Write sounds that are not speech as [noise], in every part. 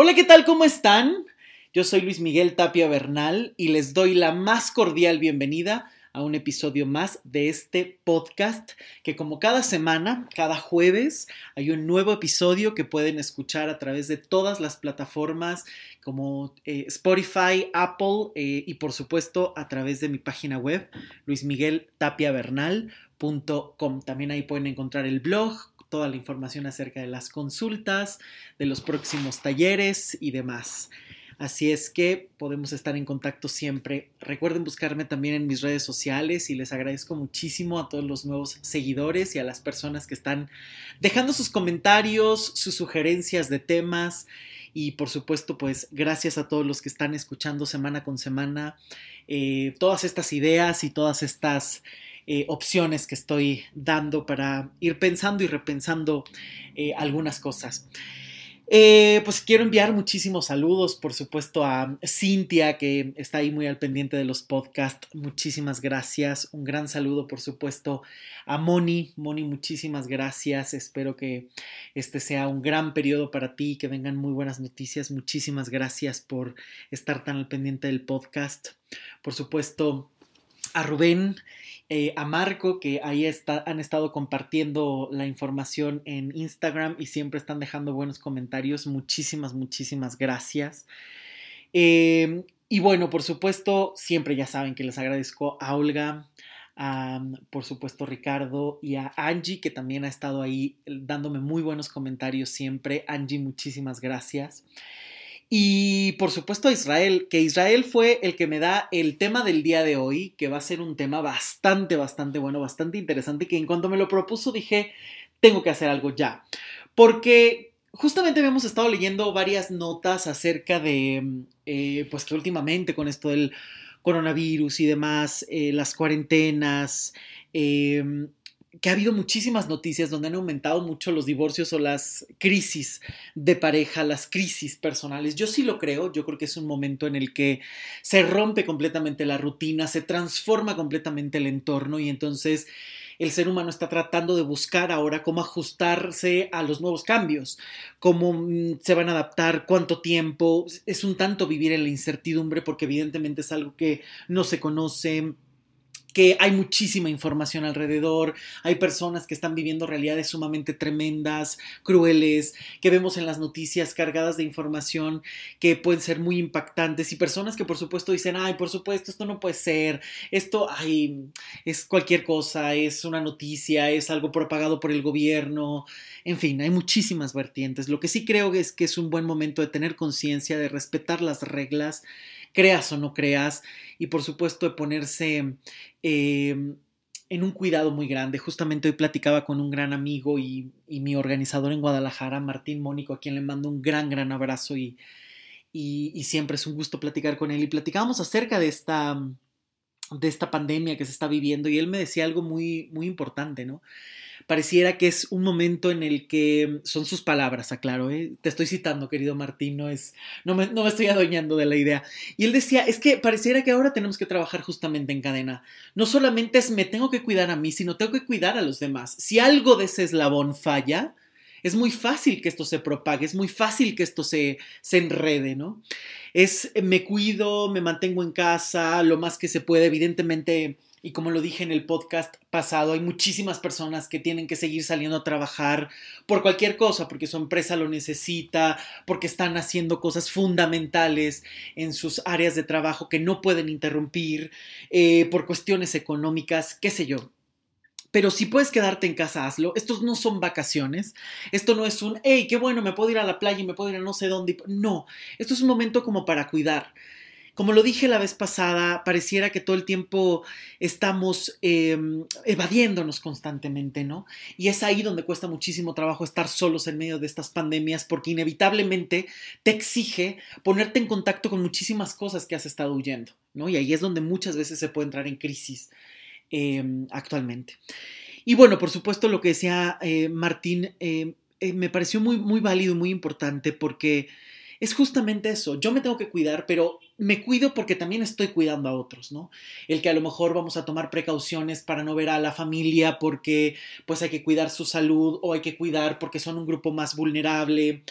Hola, ¿qué tal? ¿Cómo están? Yo soy Luis Miguel Tapia Bernal y les doy la más cordial bienvenida a un episodio más de este podcast que como cada semana, cada jueves, hay un nuevo episodio que pueden escuchar a través de todas las plataformas como eh, Spotify, Apple eh, y por supuesto a través de mi página web luismigueltapiavernal.com. También ahí pueden encontrar el blog, toda la información acerca de las consultas, de los próximos talleres y demás. Así es que podemos estar en contacto siempre. Recuerden buscarme también en mis redes sociales y les agradezco muchísimo a todos los nuevos seguidores y a las personas que están dejando sus comentarios, sus sugerencias de temas y por supuesto pues gracias a todos los que están escuchando semana con semana eh, todas estas ideas y todas estas eh, opciones que estoy dando para ir pensando y repensando eh, algunas cosas. Eh, pues quiero enviar muchísimos saludos, por supuesto, a Cintia, que está ahí muy al pendiente de los podcasts. Muchísimas gracias. Un gran saludo, por supuesto, a Moni. Moni, muchísimas gracias. Espero que este sea un gran periodo para ti, que vengan muy buenas noticias. Muchísimas gracias por estar tan al pendiente del podcast. Por supuesto, a Rubén eh, a Marco, que ahí han estado compartiendo la información en Instagram y siempre están dejando buenos comentarios. Muchísimas, muchísimas gracias. Em, y bueno, por supuesto, siempre ya saben que les agradezco a Olga, a, por supuesto Ricardo y a Angie, que también ha estado ahí dándome muy buenos comentarios siempre. Angie, muchísimas gracias. Y por supuesto a Israel, que Israel fue el que me da el tema del día de hoy, que va a ser un tema bastante, bastante bueno, bastante interesante, que en cuanto me lo propuso dije, tengo que hacer algo ya. Porque justamente habíamos estado leyendo varias notas acerca de, eh, pues que últimamente con esto del coronavirus y demás, eh, las cuarentenas, eh, que ha habido muchísimas noticias donde han aumentado mucho los divorcios o las crisis de pareja, las crisis personales. Yo sí lo creo, yo creo que es un momento en el que se rompe completamente la rutina, se transforma completamente el entorno y entonces el ser humano está tratando de buscar ahora cómo ajustarse a los nuevos cambios, cómo mm, se van a adaptar, cuánto tiempo. Es un tanto vivir en la incertidumbre porque evidentemente es algo que no se conoce que hay muchísima información alrededor, hay personas que están viviendo realidades sumamente tremendas, crueles, que vemos en las noticias cargadas de información que pueden ser muy impactantes y personas que por supuesto dicen, ay, por supuesto, esto no puede ser, esto, ay, es cualquier cosa, es una noticia, es algo propagado por el gobierno, en fin, hay muchísimas vertientes. Lo que sí creo es que es un buen momento de tener conciencia, de respetar las reglas, creas o no creas, y por supuesto de ponerse em, en un cuidado muy grande. Justamente hoy platicaba con un gran amigo y, mi organizador en Guadalajara, Martín Mónico, a quien le mando un gran, gran abrazo y, y, siempre es un gusto platicar con él. Y platicábamos acerca de esta, de esta pandemia que se está viviendo y él me decía algo muy, muy importante, ¿no? pareciera que es un momento en el que son sus palabras, aclaro, ¿eh? te estoy citando, querido Martín, no, es, no, me, no me estoy adueñando de la idea. Y él decía, es que pareciera que ahora tenemos que trabajar justamente en cadena. No solamente es me tengo que cuidar a mí, sino tengo que cuidar a los demás. Si algo de ese eslabón falla, es muy fácil que esto se propague, es muy fácil que esto se, se enrede, ¿no? Es me cuido, me mantengo en casa, lo más que se puede, evidentemente y como lo dije en el podcast pasado, hay muchísimas personas que tienen que seguir saliendo a trabajar por cualquier cosa, porque su empresa lo necesita, porque están haciendo cosas fundamentales en sus áreas de trabajo que no pueden interrumpir, eh, por cuestiones económicas, qué sé yo. Pero si puedes quedarte en casa, hazlo. Estos no son vacaciones. Esto no es un, hey, qué bueno, me puedo ir a la playa y me puedo ir a no sé dónde. No, esto es un momento como para cuidar. Como lo dije la vez pasada, pareciera que todo el tiempo estamos em, evadiéndonos constantemente, ¿no? Y es ahí donde cuesta muchísimo trabajo estar solos en medio de estas pandemias porque inevitablemente te exige ponerte en contacto con muchísimas cosas que has estado huyendo, ¿no? Y ahí es donde muchas veces se puede entrar en crisis em, actualmente. Y bueno, por supuesto lo que decía eh, Martín em, eh, me pareció muy, muy válido y muy importante porque es justamente eso. Yo me tengo que cuidar, pero me cuido porque también estoy cuidando a otros, ¿no? El que a lo mejor vamos a tomar precauciones para no ver a la familia porque pues hay que cuidar su salud o hay que cuidar porque son un grupo más vulnerable,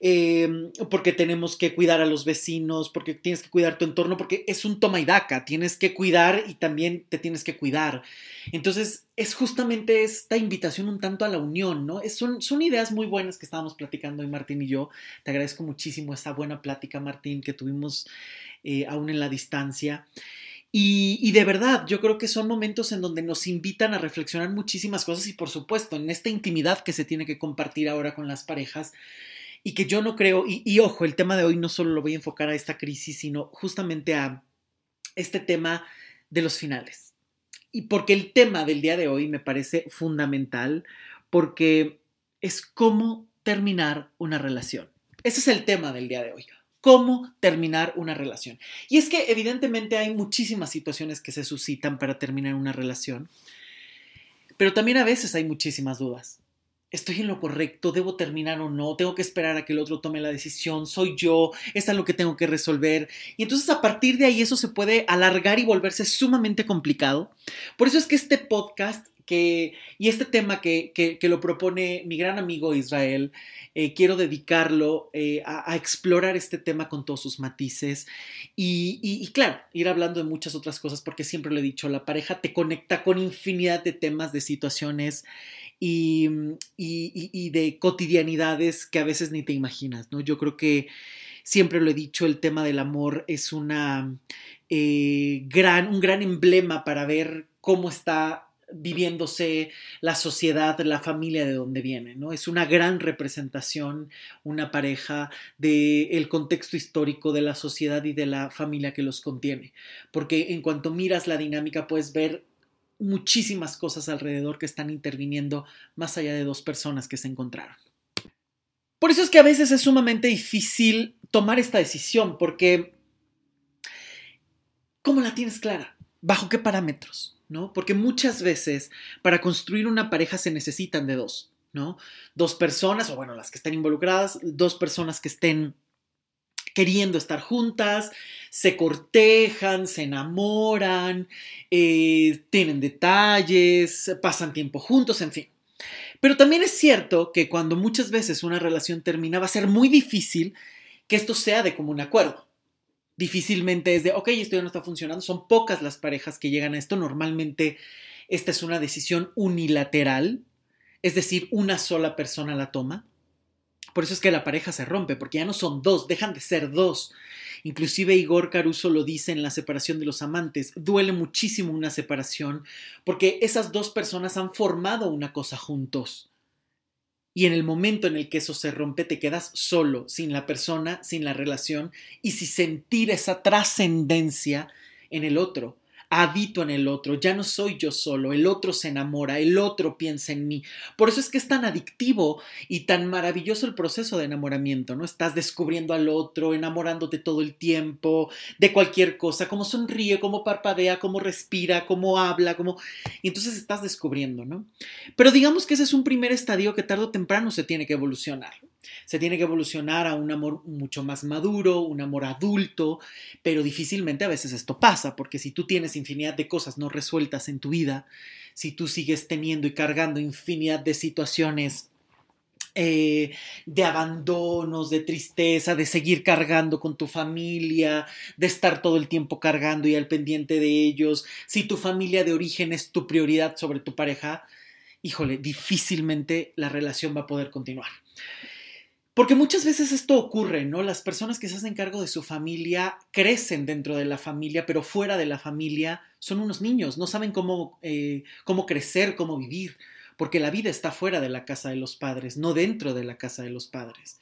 eh, porque tenemos que cuidar a los vecinos, porque tienes que cuidar tu entorno, porque es un toma y daca, tienes que cuidar y también te tienes que cuidar. Entonces es justamente esta invitación un tanto a la unión, ¿no? Es, son, ideas muy buenas que estábamos platicando hoy Martín y yo. Te agradezco muchísimo esa buena plática, Martín, que tuvimos eh, aún en la distancia. Y, de verdad, yo creo que son momentos en donde nos invitan a reflexionar muchísimas cosas y por supuesto, en esta intimidad que se tiene que compartir ahora con las parejas y que yo no creo, y, y ojo, el tema de hoy no solo lo voy a enfocar a esta crisis, sino justamente a este tema de los finales. Y porque el tema del día de hoy me parece fundamental, porque es cómo terminar una relación. Ese es el tema del día de hoy cómo terminar una relación. Y es que evidentemente hay muchísimas situaciones que se suscitan para terminar una relación, pero también a veces hay muchísimas dudas. ¿Estoy en lo correcto? ¿Debo terminar o no? ¿Tengo que esperar a que el otro tome la decisión? ¿Soy yo? ¿Es lo que tengo que resolver? Y entonces a partir de ahí eso se puede alargar y volverse sumamente complicado. Por eso es que este podcast que, y este tema que, que, lo propone mi gran amigo Israel, eh, quiero dedicarlo eh, a, explorar este tema con todos sus matices y, y, claro, ir hablando de muchas otras cosas porque siempre lo he dicho, la pareja te conecta con infinidad de temas, de situaciones y, y de cotidianidades que a veces ni te imaginas, ¿no? Yo creo que siempre lo he dicho, el tema del amor es una, eh, gran, un gran emblema para ver cómo está viviéndose la sociedad, la familia de donde viene, ¿no? Es una gran representación, una pareja del contexto histórico de la sociedad y de la familia que los contiene, porque en cuanto miras la dinámica puedes ver muchísimas cosas alrededor que están interviniendo más allá de dos personas que se encontraron. Por eso es que a veces es sumamente difícil tomar esta decisión, porque ¿cómo la tienes clara? ¿Bajo qué parámetros? ¿no? Porque muchas veces para construir una pareja se necesitan de dos, ¿no? Dos personas, o bueno, las que estén involucradas, dos personas que estén queriendo estar juntas, se cortejan, se enamoran, eh, tienen detalles, pasan tiempo juntos, en fin. Pero también es cierto que cuando muchas veces una relación termina va a ser muy difícil que esto sea de común acuerdo difícilmente es de, ok, esto ya no está funcionando. Son pocas las parejas que llegan a esto. Normalmente esta es una decisión unilateral, es decir, una sola persona la toma. Por eso es que la pareja se rompe, porque ya no son dos, dejan de ser dos. Inclusive Igor Caruso lo dice en la separación de los amantes. Duele muchísimo una separación porque esas dos personas han formado una cosa juntos. Y en el momento en el que eso se rompe, te quedas solo, sin la persona, sin la relación y sin sentir esa trascendencia en el otro habito en el otro, ya no soy yo solo, el otro se enamora, el otro piensa en mí. Por eso es que es tan adictivo y tan maravilloso el proceso de enamoramiento, ¿no? Estás descubriendo al otro, enamorándote todo el tiempo, de cualquier cosa, cómo sonríe, cómo parpadea, cómo respira, cómo habla, cómo... Y entonces estás descubriendo, ¿no? Pero digamos que ese es un primer estadio que tarde o temprano se tiene que evolucionar. Se tiene que evolucionar a un amor mucho más maduro, un amor adulto, pero difícilmente a veces esto pasa, porque si tú tienes infinidad de cosas no resueltas en tu vida, si tú sigues teniendo y cargando infinidad de situaciones eh, de abandonos, de tristeza, de seguir cargando con tu familia, de estar todo el tiempo cargando y al pendiente de ellos, si tu familia de origen es tu prioridad sobre tu pareja, híjole, difícilmente la relación va a poder continuar. Porque muchas veces esto ocurre, ¿no? Las personas que se hacen cargo de su familia crecen dentro de la familia, pero fuera de la familia son unos niños, no saben cómo, eh, cómo crecer, cómo vivir, porque la vida está fuera de la casa de los padres, no dentro de la casa de los padres.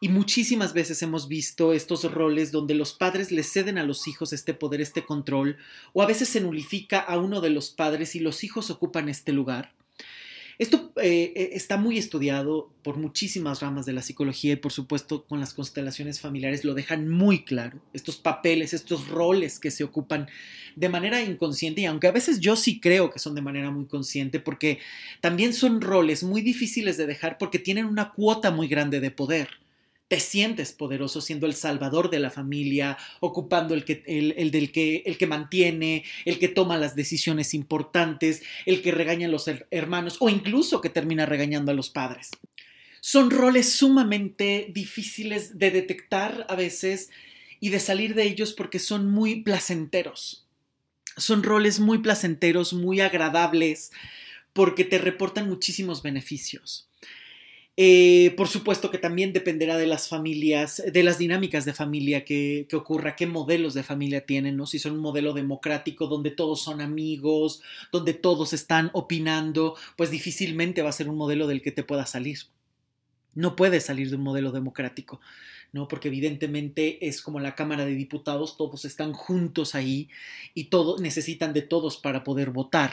Y muchísimas veces hemos visto estos roles donde los padres le ceden a los hijos este poder, este control, o a veces se nulifica a uno de los padres y los hijos ocupan este lugar. Esto eh, eh, está muy estudiado por muchísimas ramas de la psicología y por supuesto con las constelaciones familiares lo dejan muy claro, estos papeles, estos roles que se ocupan de manera inconsciente y aunque a veces yo sí creo que son de manera muy consciente porque también son roles muy difíciles de dejar porque tienen una cuota muy grande de poder te sientes poderoso siendo el salvador de la familia, ocupando el, que, el, del que, el que mantiene, el que toma las decisiones importantes, el que regaña a los hermanos o incluso que termina regañando a los padres. Son roles sumamente difíciles de detectar a veces y de salir de ellos porque son muy placenteros. Son roles muy placenteros, muy agradables, porque te reportan muchísimos beneficios. Eh, por supuesto que también dependerá de las familias, de las dinámicas de familia que, que, ocurra, qué modelos de familia tienen, ¿no? Si son un modelo democrático donde todos son amigos, donde todos están opinando, pues difícilmente va a ser un modelo del que te pueda salir. No puede salir de un modelo democrático. ¿No? Porque evidentemente es como la Cámara de Diputados, todos están juntos ahí y todos necesitan de todos para poder votar.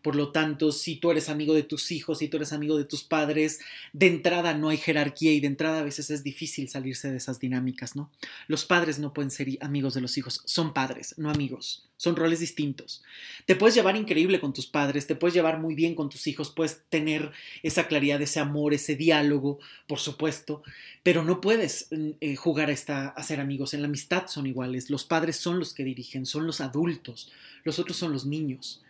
Por lo tanto, si tú eres amigo de tus hijos, si tú eres amigo de tus padres, de entrada no hay jerarquía y de entrada a veces es difícil salirse de esas dinámicas, ¿no? Los padres no pueden ser amigos de los hijos, son padres, no amigos son roles distintos. Te puedes llevar increíble con tus padres, te puedes llevar muy bien con tus hijos, puedes tener esa claridad, ese amor, ese diálogo, por supuesto, pero no puedes mm, eh, jugar a, a ser amigos. En la amistad son iguales, los padres son los que dirigen, son los adultos, los otros son los niños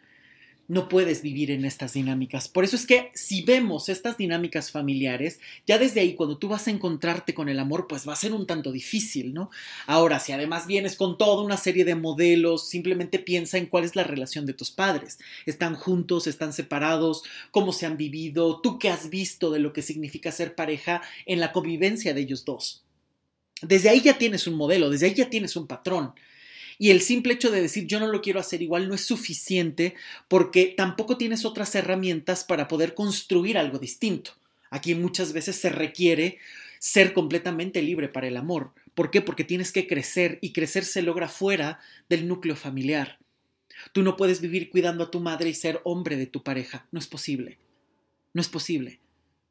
no puedes vivir en estas dinámicas. Por eso es que si vemos estas dinámicas familiares, ya desde ahí cuando tú vas a encontrarte con el amor, pues va a ser un tanto difícil, ¿no? Ahora, si además vienes con toda una serie de modelos, simplemente piensa en cuál es la relación de tus padres. ¿Están juntos? ¿Están separados? ¿Cómo se han vivido? ¿Tú qué has visto de lo que significa ser pareja en la convivencia de ellos dos? Desde ahí ya tienes un modelo, desde ahí ya tienes un patrón. Y el simple hecho de decir yo no lo quiero hacer igual no es suficiente porque tampoco tienes otras herramientas para poder construir algo distinto. Aquí muchas veces se requiere ser completamente libre para el amor. ¿Por qué? Porque tienes que crecer y crecer se logra fuera del núcleo familiar. Tú no puedes vivir cuidando a tu madre y ser hombre de tu pareja. No es posible. No es posible.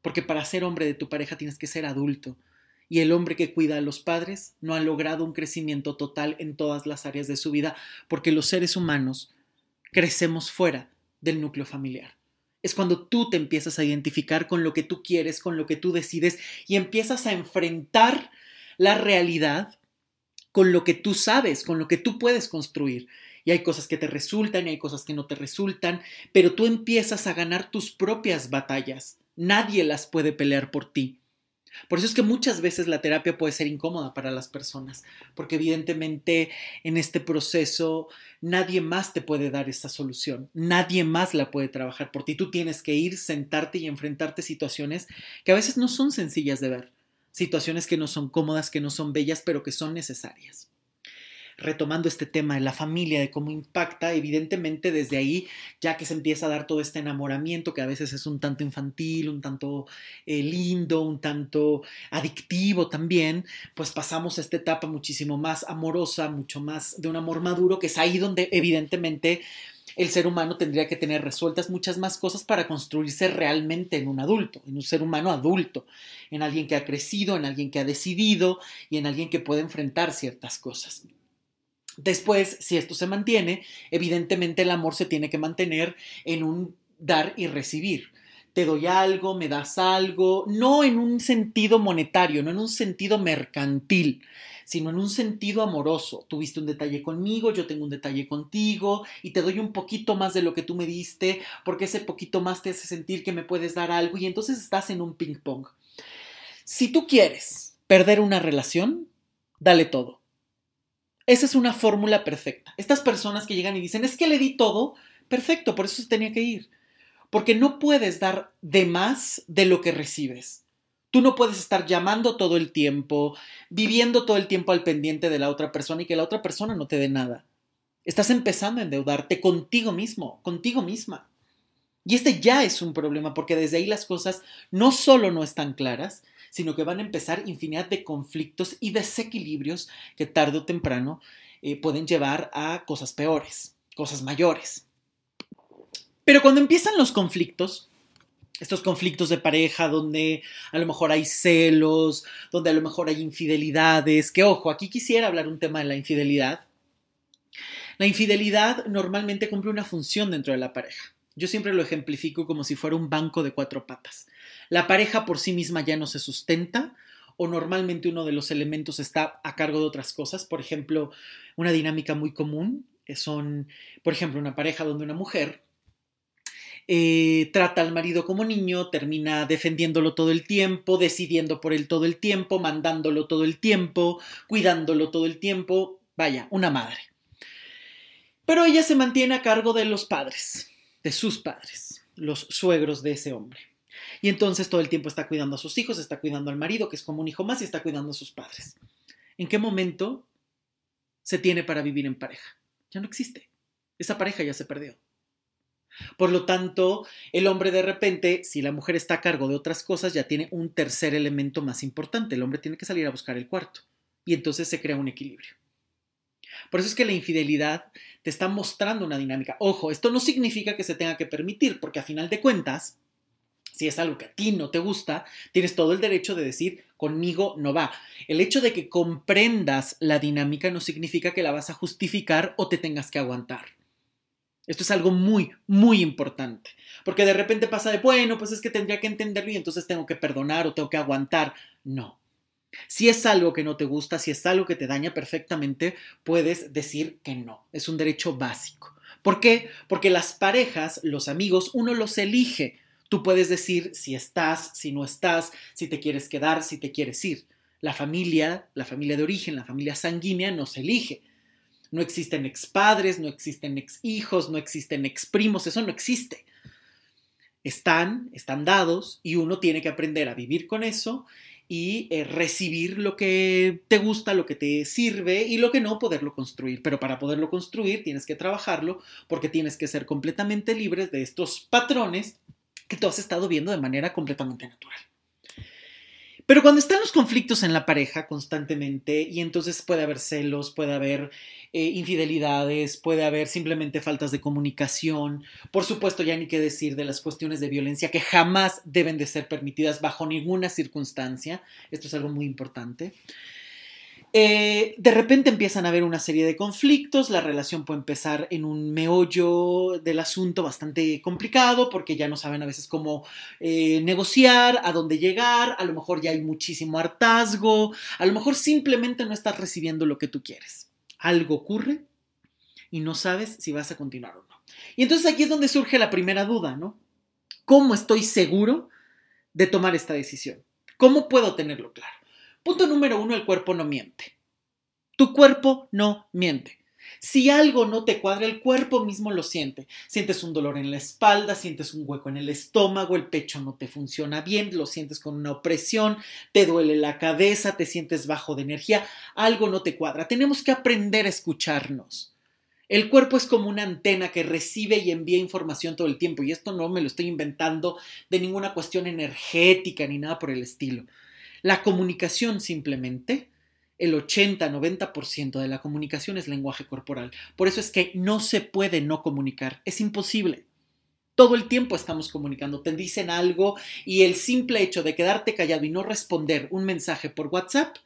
Porque para ser hombre de tu pareja tienes que ser adulto, y el hombre que cuida a los padres no ha logrado un crecimiento total en todas las áreas de su vida porque los seres humanos crecemos fuera del núcleo familiar. Es cuando tú te empiezas a identificar con lo que tú quieres, con lo que tú decides y empiezas a enfrentar la realidad con lo que tú sabes, con lo que tú puedes construir. Y hay cosas que te resultan y hay cosas que no te resultan, pero tú empiezas a ganar tus propias batallas. Nadie las puede pelear por ti. Por eso es que muchas veces la terapia puede ser incómoda para las personas, porque evidentemente en este proceso nadie más te puede dar esa solución, nadie más la puede trabajar por ti. Tú tienes que ir, sentarte y enfrentarte situaciones que a veces no son sencillas de ver, situaciones que no son cómodas, que no son bellas, pero que son necesarias retomando este tema de la familia, de cómo impacta, evidentemente desde ahí, ya que se empieza a dar todo este enamoramiento que a veces es un tanto infantil, un tanto eh, lindo, un tanto adictivo también, pues pasamos a esta etapa muchísimo más amorosa, mucho más de un amor maduro, que es ahí donde evidentemente el ser humano tendría que tener resueltas muchas más cosas para construirse realmente en un adulto, en un ser humano adulto, en alguien que ha crecido, en alguien que ha decidido y en alguien que puede enfrentar ciertas cosas. Después, si esto se mantiene, evidentemente el amor se tiene que mantener en un dar y recibir. Te doy algo, me das algo, no en un sentido monetario, no en un sentido mercantil, sino en un sentido amoroso. Tuviste un detalle conmigo, yo tengo un detalle contigo y te doy un poquito más de lo que tú me diste, porque ese poquito más te hace sentir que me puedes dar algo y entonces estás en un ping pong. Si tú quieres perder una relación, dale todo esa es una fórmula perfecta. Estas personas que llegan y dicen, es que le di todo, perfecto, por eso se tenía que ir. Porque no puedes dar de más de lo que recibes. Tú no puedes estar llamando todo el tiempo, viviendo todo el tiempo al pendiente de la otra persona y que la otra persona no te dé nada. Estás empezando a endeudarte contigo mismo, contigo misma. Y este ya es un problema porque desde ahí las cosas no solo no están claras, sino que van a empezar infinidad de conflictos y desequilibrios que tarde o temprano eh, pueden llevar a cosas peores, cosas mayores. Pero cuando empiezan los conflictos, estos conflictos de pareja donde a lo mejor hay celos, donde a lo mejor hay infidelidades, que ojo, aquí quisiera hablar un tema de la infidelidad. La infidelidad normalmente cumple una función dentro de la pareja. Yo siempre lo ejemplifico como si fuera un banco de cuatro patas. La pareja por sí misma ya no se sustenta o normalmente uno de los elementos está a cargo de otras cosas. Por ejemplo, una dinámica muy común son, por ejemplo, una pareja donde una mujer eh, trata al marido como niño, termina defendiéndolo todo el tiempo, decidiendo por él todo el tiempo, mandándolo todo el tiempo, cuidándolo todo el tiempo. Vaya, una madre. Pero ella se mantiene a cargo de los padres, de sus padres, los suegros de ese hombre. Y entonces todo el tiempo está cuidando a sus hijos, está cuidando al marido, que es como un hijo más, y está cuidando a sus padres. ¿En qué momento se tiene para vivir en pareja? Ya no existe. Esa pareja ya se perdió. Por lo tanto, el hombre de repente, si la mujer está a cargo de otras cosas, ya tiene un tercer elemento más importante. El hombre tiene que salir a buscar el cuarto. Y entonces se crea un equilibrio. Por eso es que la infidelidad te está mostrando una dinámica. Ojo, esto no significa que se tenga que permitir, porque a final de cuentas, si es algo que a ti no te gusta, tienes todo el derecho de decir conmigo no va. El hecho de que comprendas la dinámica no significa que la vas a justificar o te tengas que aguantar. Esto es algo muy, muy importante. Porque de repente pasa de, bueno, pues es que tendría que entenderlo y entonces tengo que perdonar o tengo que aguantar. No. Si es algo que no te gusta, si es algo que te daña perfectamente, puedes decir que no. Es un derecho básico. ¿Por qué? Porque las parejas, los amigos, uno los elige. Tú puedes decir si estás, si no estás, si te quieres quedar, si te quieres ir. La familia, la familia de origen, la familia sanguínea no se elige. No existen expadres, no existen ex-hijos, no existen ex-primos, eso no existe. Están, están dados y uno tiene que aprender a vivir con eso y eh, recibir lo que te gusta, lo que te sirve y lo que no poderlo construir. Pero para poderlo construir tienes que trabajarlo porque tienes que ser completamente libre de estos patrones que tú has estado viendo de manera completamente natural. Pero cuando están los conflictos en la pareja constantemente y entonces puede haber celos, puede haber eh, infidelidades, puede haber simplemente faltas de comunicación, por supuesto ya ni qué decir de las cuestiones de violencia que jamás deben de ser permitidas bajo ninguna circunstancia, esto es algo muy importante. Eh, de repente empiezan a haber una serie de conflictos, la relación puede empezar en un meollo del asunto bastante complicado porque ya no saben a veces cómo eh, negociar, a dónde llegar, a lo mejor ya hay muchísimo hartazgo, a lo mejor simplemente no estás recibiendo lo que tú quieres. Algo ocurre y no sabes si vas a continuar o no. Y entonces aquí es donde surge la primera duda, ¿no? ¿Cómo estoy seguro de tomar esta decisión? ¿Cómo puedo tenerlo claro? Punto número uno, el cuerpo no miente. Tu cuerpo no miente. Si algo no te cuadra, el cuerpo mismo lo siente. Sientes un dolor en la espalda, sientes un hueco en el estómago, el pecho no te funciona bien, lo sientes con una opresión, te duele la cabeza, te sientes bajo de energía, algo no te cuadra. Tenemos que aprender a escucharnos. El cuerpo es como una antena que recibe y envía información todo el tiempo, y esto no me lo estoy inventando de ninguna cuestión energética ni nada por el estilo. La comunicación simplemente, el 80-90% de la comunicación es lenguaje corporal. Por eso es que no se puede no comunicar, es imposible. Todo el tiempo estamos comunicando, te dicen algo y el simple hecho de quedarte callado y no responder un mensaje por WhatsApp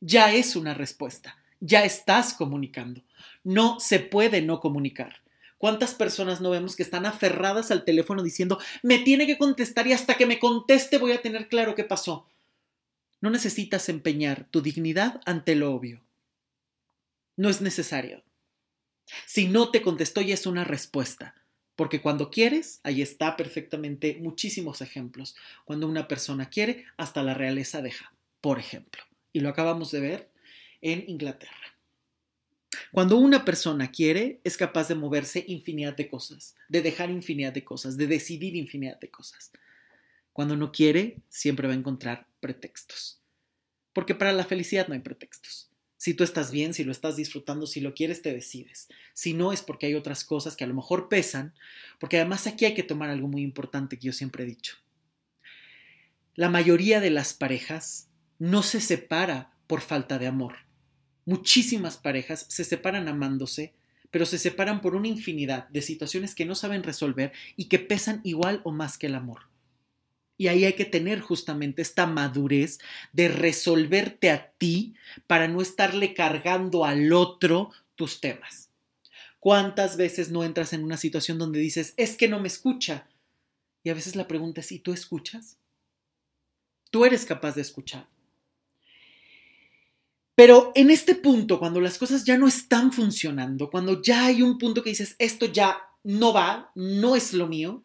ya es una respuesta, ya estás comunicando. No se puede no comunicar. ¿Cuántas personas no vemos que están aferradas al teléfono diciendo, me tiene que contestar y hasta que me conteste voy a tener claro qué pasó? No necesitas empeñar tu dignidad ante lo obvio. No es necesario. Si no te contestó ya es una respuesta, porque cuando quieres, ahí está perfectamente muchísimos ejemplos. Cuando una persona quiere, hasta la realeza deja, por ejemplo. Y lo acabamos de ver en Inglaterra. Cuando una persona quiere, es capaz de moverse infinidad de cosas, de dejar infinidad de cosas, de decidir infinidad de cosas. Cuando no quiere, siempre va a encontrar pretextos. Porque para la felicidad no hay pretextos. Si tú estás bien, si lo estás disfrutando, si lo quieres, te decides. Si no, es porque hay otras cosas que a lo mejor pesan, porque además aquí hay que tomar algo muy importante que yo siempre he dicho. La mayoría de las parejas no se separa por falta de amor. Muchísimas parejas se separan amándose, pero se separan por una infinidad de situaciones que no saben resolver y que pesan igual o más que el amor. Y ahí hay que tener justamente esta madurez de resolverte a ti para no estarle cargando al otro tus temas. ¿Cuántas veces no entras en una situación donde dices, es que no me escucha? Y a veces la pregunta es, ¿y tú escuchas? Tú eres capaz de escuchar. Pero en este punto, cuando las cosas ya no están funcionando, cuando ya hay un punto que dices, esto ya no va, no es lo mío,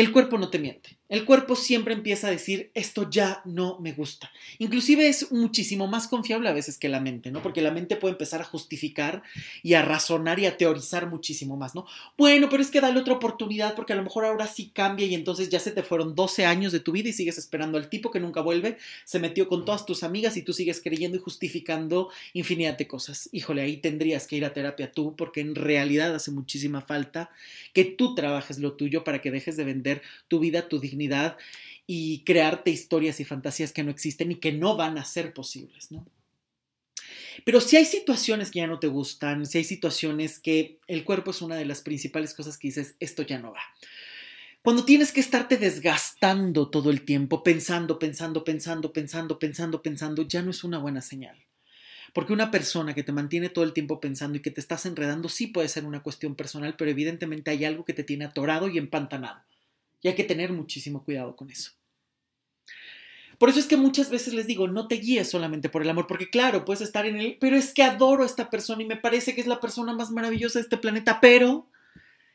el cuerpo no te miente. El cuerpo siempre empieza a decir, esto ya no me gusta. Inclusive es muchísimo más confiable a veces que la mente, ¿no? Porque la mente puede empezar a justificar y a razonar y a teorizar muchísimo más, ¿no? Bueno, pero es que dale otra oportunidad porque a lo mejor ahora sí cambia y entonces ya se te fueron 12 años de tu vida y sigues esperando al tipo que nunca vuelve, se metió con todas tus amigas y tú sigues creyendo y justificando infinidad de cosas. Híjole, ahí tendrías que ir a terapia tú porque en realidad hace muchísima falta que tú trabajes lo tuyo para que dejes de vender tu vida, tu dignidad y crearte historias y fantasías que no existen y que no van a ser posibles, ¿no? Pero si hay situaciones que ya no te gustan, si hay situaciones que el cuerpo es una de las principales cosas que dices, esto ya no va. Cuando tienes que estarte desgastando todo el tiempo, pensando, pensando, pensando, pensando, pensando, pensando, ya no es una buena señal. Porque una persona que te mantiene todo el tiempo pensando y que te estás enredando sí puede ser una cuestión personal, pero evidentemente hay algo que te tiene atorado y empantanado. Y hay que tener muchísimo cuidado con eso. Por eso es que muchas veces les digo, no te guíes solamente por el amor, porque claro, puedes estar en el, pero es que adoro a esta persona y me parece que es la persona más maravillosa de este planeta, pero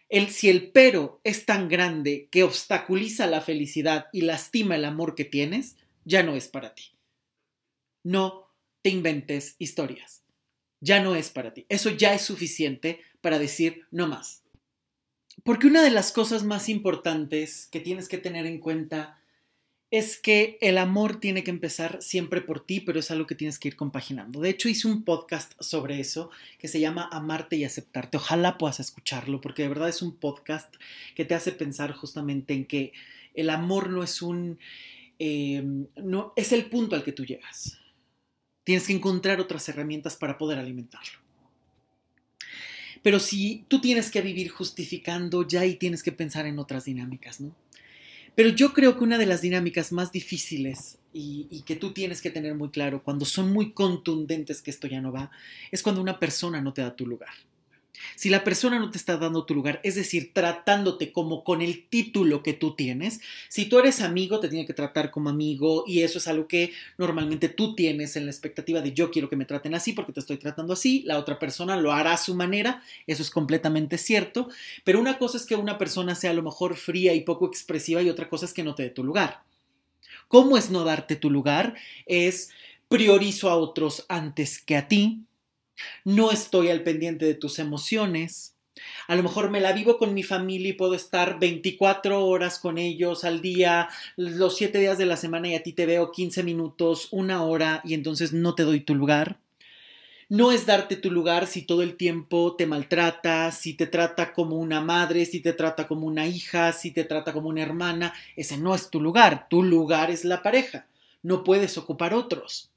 el, si el pero es tan grande que obstaculiza la felicidad y lastima el amor que tienes, ya no es para ti. No te inventes historias. Ya no es para ti. Eso ya es suficiente para decir no más. Porque una de las cosas más importantes que tienes que tener en cuenta es que el amor tiene que empezar siempre por ti, pero es algo que tienes que ir compaginando. De hecho, hice un podcast sobre eso que se llama Amarte y Aceptarte. Ojalá puedas escucharlo, porque de verdad es un podcast que te hace pensar justamente en que el amor no es un... Eh, no, es el punto al que tú llegas. Tienes que encontrar otras herramientas para poder alimentarlo. Pero si tú tienes que vivir justificando, ya ahí tienes que pensar en otras dinámicas, ¿no? Pero yo creo que una de las dinámicas más difíciles y, y, que tú tienes que tener muy claro cuando son muy contundentes que esto ya no va, es cuando una persona no te da tu lugar. Si la persona no te está dando tu lugar, es decir, tratándote como con el título que tú tienes, si tú eres amigo, te tiene que tratar como amigo y eso es algo que normalmente tú tienes en la expectativa de yo quiero que me traten así porque te estoy tratando así, la otra persona lo hará a su manera, eso es completamente cierto, pero una cosa es que una persona sea a lo mejor fría y poco expresiva y otra cosa es que no te dé tu lugar. ¿Cómo es no darte tu lugar? Es priorizo a otros antes que a ti, no estoy al pendiente de tus emociones. A lo mejor me la vivo con mi familia y puedo estar 24 horas con ellos al día, los 7 días de la semana y a ti te veo 15 minutos, una hora y entonces no te doy tu lugar. No es darte tu lugar si todo el tiempo te maltrata, si te trata como una madre, si te trata como una hija, si te trata como una hermana. Ese no es tu lugar. Tu lugar es la pareja. No puedes ocupar otros.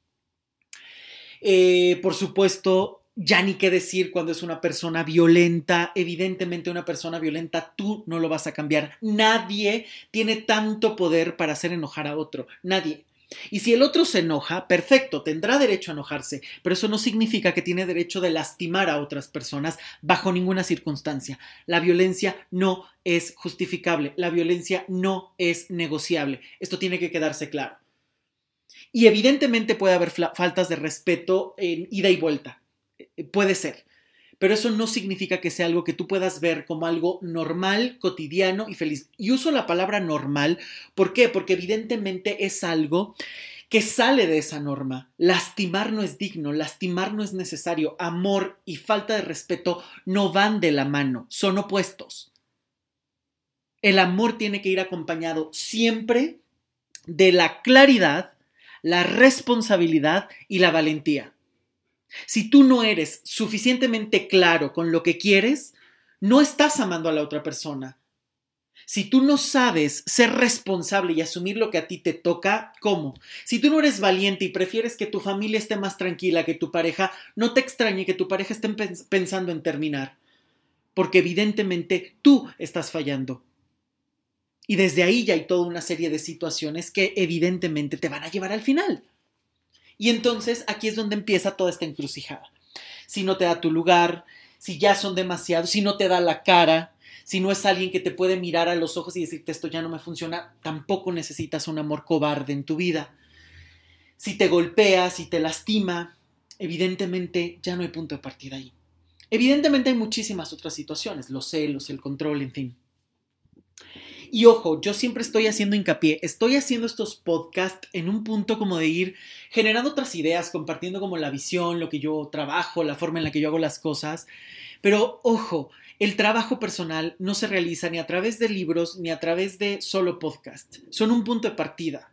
Eh, por supuesto, ya ni qué decir cuando es una persona violenta. Evidentemente una persona violenta tú no lo vas a cambiar. Nadie tiene tanto poder para hacer enojar a otro. Nadie. Y si el otro se enoja, perfecto, tendrá derecho a enojarse, pero eso no significa que tiene derecho de lastimar a otras personas bajo ninguna circunstancia. La violencia no es justificable, la violencia no es negociable. Esto tiene que quedarse claro. Y evidentemente puede haber faltas de respeto en ida y vuelta. Eh, puede ser. Pero eso no significa que sea algo que tú puedas ver como algo normal, cotidiano y feliz. Y uso la palabra normal. ¿Por qué? Porque evidentemente es algo que sale de esa norma. Lastimar no es digno, lastimar no es necesario. Amor y falta de respeto no van de la mano, son opuestos. El amor tiene que ir acompañado siempre de la claridad la responsabilidad y la valentía. Si tú no eres suficientemente claro con lo que quieres, no estás amando a la otra persona. Si tú no sabes ser responsable y asumir lo que a ti te toca, ¿cómo? Si tú no eres valiente y prefieres que tu familia esté más tranquila que tu pareja, no te extrañe que tu pareja esté pensando en terminar, porque evidentemente tú estás fallando. Y desde ahí ya hay toda una serie de situaciones que evidentemente te van a llevar al final. Y entonces aquí es donde empieza toda esta encrucijada. Si no te da tu lugar, si ya son demasiados, si no te da la cara, si no es alguien que te puede mirar a los ojos y decirte esto ya no me funciona, tampoco necesitas un amor cobarde en tu vida. si te golpea, si te lastima, evidentemente ya no hay punto de partida ahí. Evidentemente hay muchísimas otras situaciones, los celos, el control, en fin. Y ojo, yo siempre estoy haciendo hincapié, estoy haciendo estos podcasts en un punto como de ir generando otras ideas, compartiendo como la visión, lo que yo trabajo, la forma en la que yo hago las cosas. Pero ojo, el trabajo personal no se realiza ni a través de libros ni a través de solo podcast. Son un punto de partida.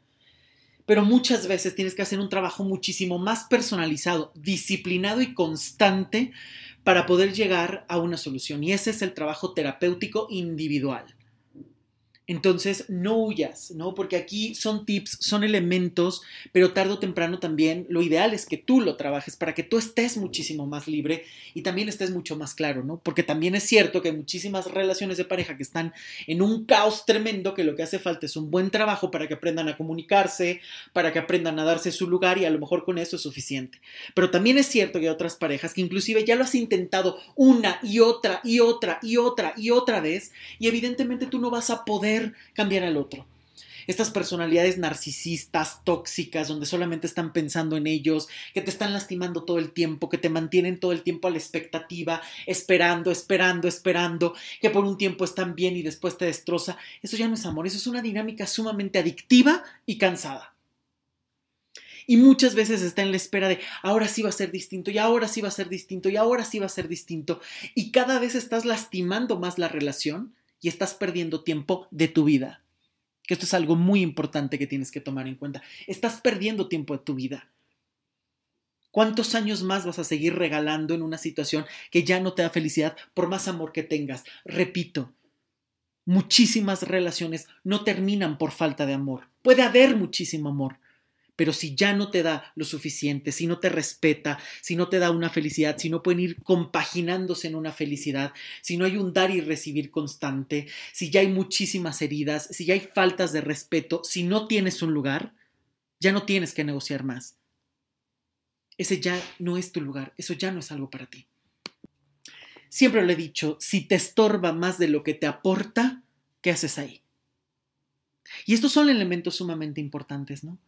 Pero muchas veces tienes que hacer un trabajo muchísimo más personalizado, disciplinado y constante para poder llegar a una solución. Y ese es el trabajo terapéutico individual. Entonces, no huyas, ¿no? Porque aquí son tips, son elementos, pero tarde o temprano también lo ideal es que tú lo trabajes para que tú estés muchísimo más libre y también estés mucho más claro, ¿no? Porque también es cierto que hay muchísimas relaciones de pareja que están en un caos tremendo que lo que hace falta es un buen trabajo para que aprendan a comunicarse, para que aprendan a darse su lugar y a lo mejor con eso es suficiente. Pero también es cierto que hay otras parejas que inclusive ya lo has intentado una y otra y otra y otra y otra vez y evidentemente tú no vas a poder cambiar al otro. Estas personalidades narcisistas, tóxicas, donde solamente están pensando en ellos, que te están lastimando todo el tiempo, que te mantienen todo el tiempo a la expectativa, esperando, esperando, esperando, que por un tiempo están bien y después te destroza. Eso ya no es amor, eso es una dinámica sumamente adictiva y cansada. Y muchas veces está en la espera de ahora sí va a ser distinto, y ahora sí va a ser distinto, y ahora sí va a ser distinto. Y cada vez estás lastimando más la relación y estás perdiendo tiempo de tu vida. Que esto es algo muy importante que tienes que tomar en cuenta. Estás perdiendo tiempo de tu vida. ¿Cuántos años más vas a seguir regalando en una situación que ya no te da felicidad por más amor que tengas? Repito, muchísimas relaciones no terminan por falta de amor. Puede haber muchísimo amor, pero si ya no te da lo suficiente, si no te respeta, si no te da una felicidad, si no pueden ir compaginándose en una felicidad, si no hay un dar y recibir constante, si ya hay muchísimas heridas, si ya hay faltas de respeto, si no tienes un lugar, ya no tienes que negociar más. Ese ya no es tu lugar, eso ya no es algo para ti. Siempre le he dicho, si te estorba más de lo que te aporta, ¿qué haces ahí? Y estos son elementos sumamente importantes, ¿no?